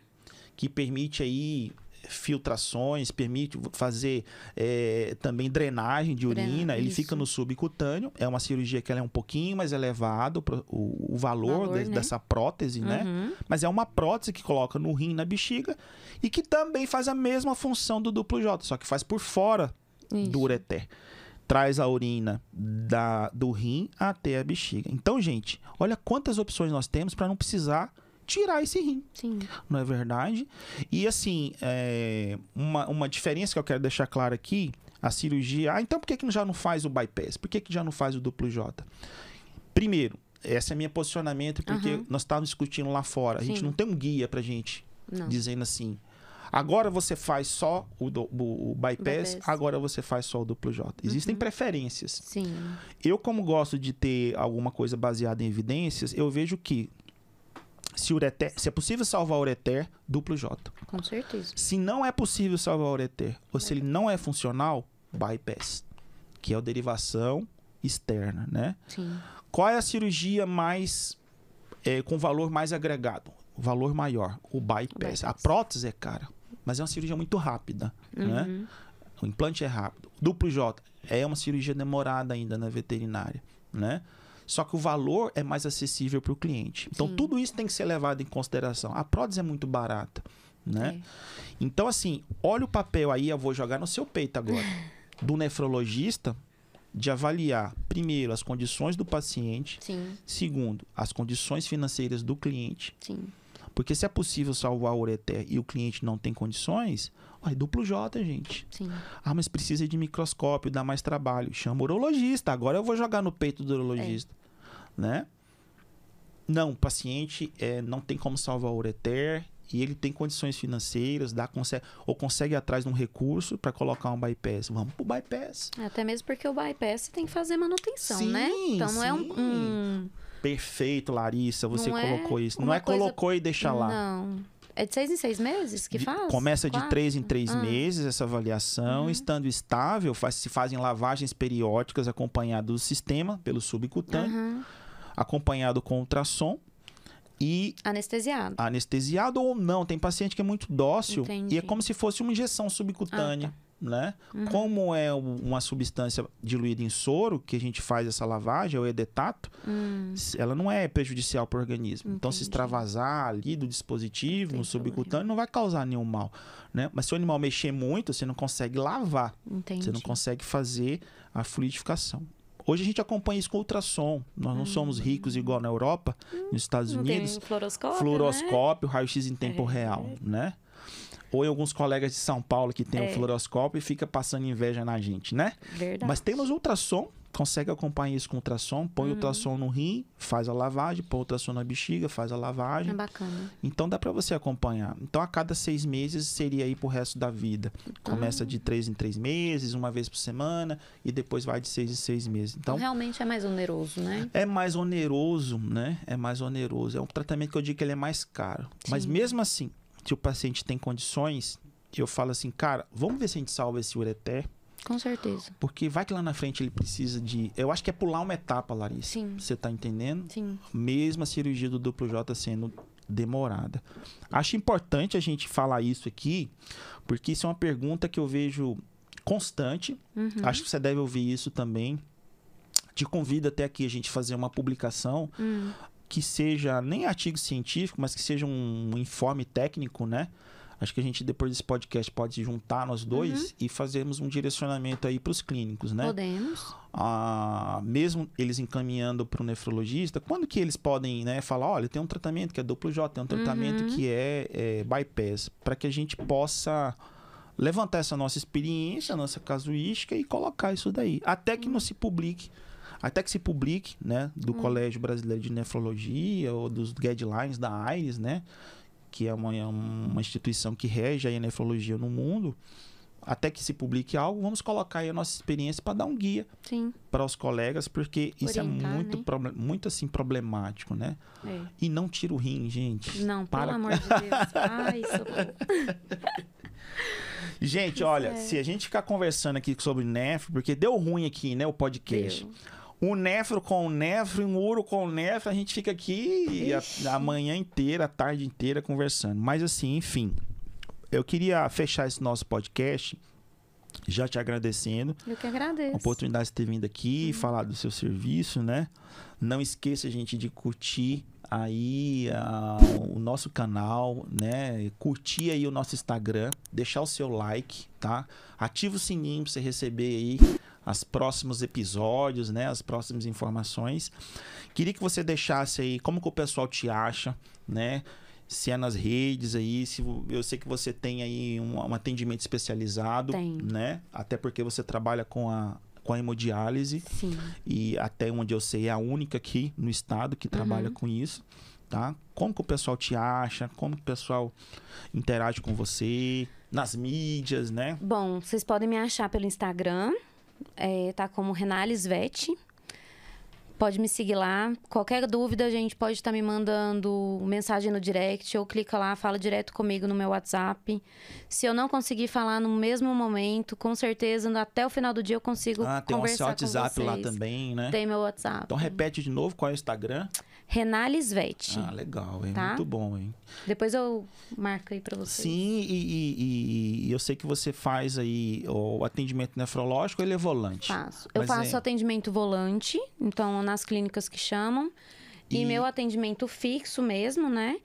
Que permite aí filtrações, permite fazer é, também drenagem de urina. Ele isso. fica no subcutâneo. É uma cirurgia que ela é um pouquinho mais elevado, pro- o, o valor, Valor, de- né? dessa prótese, né? Uhum. Mas é uma prótese que coloca no rim, na bexiga, e que também faz a mesma função do duplo J, só que faz por fora Isso. do ureter. Traz a urina da, do rim até a bexiga. Então, gente, olha quantas opções nós temos para não precisar tirar esse rim, Sim. não é verdade? E assim, é, uma, uma diferença que eu quero deixar clara aqui, a cirurgia. Ah, então por que, que já não faz o bypass? Por que, que já não faz o duplo J? Primeiro, esse é meu posicionamento, porque Aham. nós estávamos discutindo lá fora. A gente Sim. não tem um guia pra gente Não. dizendo assim. Agora você faz só o, do- o- o bypass, Bypass. agora você faz só o duplo J. Existem Uhum. preferências. Sim. Eu, como gosto de ter alguma coisa baseada em evidências, eu vejo que se, ureter, se é possível salvar o ureter, duplo J. Com certeza. Se não é possível salvar o ureter, ou se ele não é funcional, bypass, que é a derivação externa, né? Sim. Qual é a cirurgia mais é, com valor mais agregado? Valor maior, o bypass. bypass. A prótese é cara, mas é uma cirurgia muito rápida, né? Uhum. O implante é rápido. Duplo J é uma cirurgia demorada ainda na veterinária, né? Só que o valor é mais acessível para o cliente. Então Sim. tudo isso tem que ser levado em consideração. A prótese é muito barata, né? Então assim, olha o papel aí, eu vou jogar no seu peito agora, do nefrologista de avaliar primeiro as condições do paciente, É. Sim. segundo as condições financeiras do cliente, Sim. Porque se é possível salvar o ureter e o cliente não tem condições, ó, é duplo J, gente. Sim. Ah, mas precisa de microscópio, dá mais trabalho. Chama o urologista. Agora eu vou jogar no peito do urologista. Né? Não, o paciente é, não tem como salvar o ureter e ele tem condições financeiras, dá, consegue, ou consegue ir atrás de um recurso para colocar um bypass. Vamos pro bypass. Até mesmo porque o bypass tem que fazer manutenção, Sim, né? Então não é sim. um. um- Perfeito, Larissa, você Não é colocou isso. Não é coisa- colocou e deixa lá. Não. É de seis em seis meses que De- faz? Começa de Quatro? três em três Ah. meses essa avaliação. Uhum. Estando estável, faz- se fazem lavagens periódicas acompanhado do sistema, pelo subcutâneo, Aham. acompanhado com ultrassom e Anestesiado. anestesiado ou não. Tem paciente que é muito dócil Entendi. e é como se fosse uma injeção subcutânea. Né? Uhum. Como é uma substância diluída em soro, que a gente faz essa lavagem, é o edetato, Hum, ela não é prejudicial para o organismo. Então, se Entendi. extravasar ali do dispositivo, Tem no problema. subcutâneo, não vai causar nenhum mal. Né? Mas se o animal mexer muito, você não consegue lavar. entendi. Você não consegue fazer a fluidificação. Hoje a gente acompanha isso com ultrassom. Nós não somos ricos igual na Europa, nos Estados Hum. Não Unidos. tem fluoroscópio, né? Fluoroscópio, raio-x em tempo É. real, né? Em alguns colegas de São Paulo que tem o É. fluoroscópio e fica passando inveja na gente, né? Verdade. Mas temos ultrassom, consegue acompanhar isso com ultrassom, põe Uhum. ultrassom no rim, faz a lavagem, põe ultrassom na bexiga, faz a É lavagem. bacana. Então dá pra você acompanhar. Então a cada seis meses seria aí pro resto da vida. Começa Ah. de três em três meses, uma vez por semana, e depois vai de seis em seis meses. Então, Então realmente é mais oneroso, né? é mais oneroso, né? É mais oneroso. É um tratamento que eu digo que ele é mais caro. Mas Sim. mesmo assim, se o paciente tem condições, eu falo assim, cara, vamos ver se a gente salva esse ureter, Com certeza. porque vai que lá na frente ele precisa de. Eu acho que é pular uma etapa, Larissa. Sim. Você tá entendendo? Sim. Mesmo a cirurgia do duplo J sendo demorada. Acho importante a gente falar isso aqui, porque isso é uma pergunta que eu vejo constante. Uhum. Acho que você deve ouvir isso também. Te convido até aqui a gente fazer uma publicação Hum, que seja nem artigo científico, mas que seja um informe técnico, né? Acho que a gente, depois desse podcast, pode se juntar nós dois Uhum. e fazermos um direcionamento aí para os clínicos, né? Podemos. Ah, mesmo eles encaminhando para o nefrologista, quando que eles podem né, falar, olha, tem um tratamento que é duplo J, tem um tratamento Uhum. que é, é bypass, para que a gente possa levantar essa nossa experiência, nossa casuística e colocar isso daí, até que não se publique, até que se publique, né, do Hum. Colégio Brasileiro de Nefrologia ou dos guidelines da AIRES, né, que é uma, é uma instituição que rege a nefrologia no mundo, até que se publique algo, vamos colocar aí a nossa experiência para dar um guia para os colegas, porque isso Orientar, é muito, né? muito assim problemático, né? É. E não tira o rim, gente. Não, Para pelo amor de Deus. Ai, socorro. Gente, olha, é. se a gente ficar conversando aqui sobre nefro, porque deu ruim aqui, né, o podcast. Deu. Um nefro com nefro, um uro com nefro, a gente fica aqui a, a manhã inteira, a tarde inteira conversando. Mas assim, enfim, eu queria fechar esse nosso podcast já te agradecendo. Eu que agradeço. a oportunidade de ter vindo aqui falar do seu serviço, né? Não esqueça, gente, de curtir aí ah, o nosso canal, né? Curtir aí o nosso Instagram, deixar o seu like, tá? Ativa o sininho para você receber aí os próximos episódios, né? As próximas informações. Queria que você deixasse aí como que o pessoal te acha, né? Se é nas redes aí, se eu sei que você tem aí um, um atendimento especializado, Tem. né? Até porque você trabalha com a com a hemodiálise Sim. e até onde eu sei é a única aqui no estado que trabalha Uhum. com isso, tá? Como que o pessoal te acha? Como que o pessoal interage com você nas mídias, né? Bom, vocês podem me achar pelo Instagram. é, tá como Renales Vete. Pode me seguir lá. Qualquer dúvida, a gente pode estar me mandando mensagem no direct ou clica lá, fala direto comigo no meu WhatsApp. Se eu não conseguir falar no mesmo momento, com certeza até o final do dia eu consigo Ah, tem o conversar WhatsApp com lá também, né? Tem meu WhatsApp. Então repete de novo qual é o Instagram. Renales Vete. Ah, legal, hein? Tá? Muito bom, hein? Depois eu marco aí pra vocês. Sim, e, e- e- eu sei que você faz aí o atendimento nefrológico, ele é volante. Faço. Eu faço é- atendimento volante, então nas clínicas que chamam. E... E- meu atendimento fixo mesmo, né?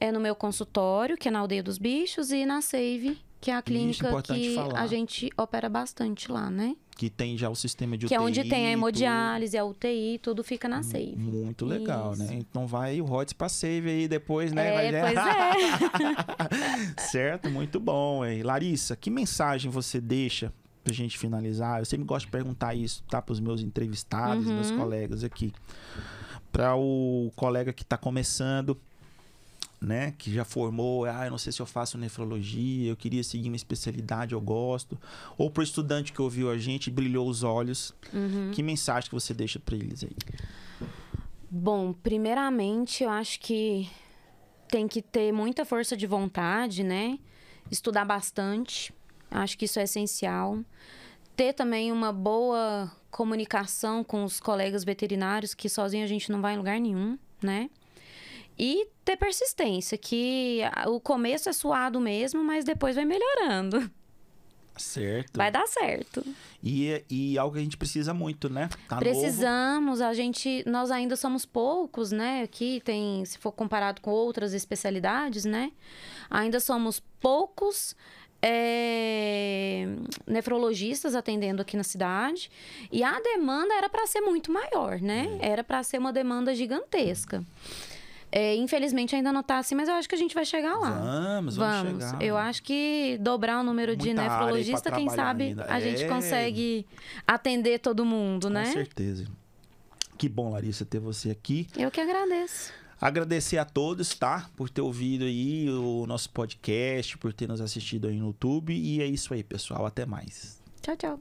É no meu consultório, que é na Aldeia dos Bichos, e na Save, que é a clínica importante que falar. a gente opera bastante lá, né? Que tem já o sistema de que é onde UTI, tem a hemodiálise, a UTI, tudo fica na Save. Muito legal, Isso. né? Então vai o Rods pra save aí depois, né? É, Vai- pois é. certo, muito bom, hein? Larissa, que mensagem você deixa pra gente finalizar? Eu sempre gosto de perguntar isso, tá? Pros meus entrevistados, meus Uhum. colegas aqui. Pra o colega que tá começando, né? Que já formou, ah, eu não sei se eu faço nefrologia, eu queria seguir uma especialidade, eu gosto. Ou pro estudante que ouviu a gente brilhou os olhos. Uhum. Que mensagem que você deixa pra eles aí? Bom, primeiramente, eu acho que tem que ter muita força de vontade, né? Estudar bastante. Acho que isso é essencial. Ter também uma boa comunicação com os colegas veterinários, que sozinho a gente não vai em lugar nenhum, né? E ter persistência, que o começo é suado mesmo, mas depois vai melhorando. Certo. Vai dar certo. E, e algo que a gente precisa muito, né? Tá novo. Precisamos, a gente, nós ainda somos poucos, né? Aqui tem, se for comparado com outras especialidades, né? Ainda somos poucos é, nefrologistas atendendo aqui na cidade e a demanda era para ser muito maior, né? Era para ser uma demanda gigantesca. É, infelizmente ainda não tá assim, mas eu acho que a gente vai chegar lá. Vamos, vamos, chegar. Eu acho que dobrar o número de Muita pra nefrologista, quem sabe ainda. a gente É. consegue atender todo mundo, Com né? certeza. Que bom, Larissa, ter você aqui. Eu que agradeço. Agradecer a todos, tá? Por ter ouvido aí o nosso podcast, por ter nos assistido aí no YouTube. E é isso aí, pessoal. Até mais. Tchau, tchau.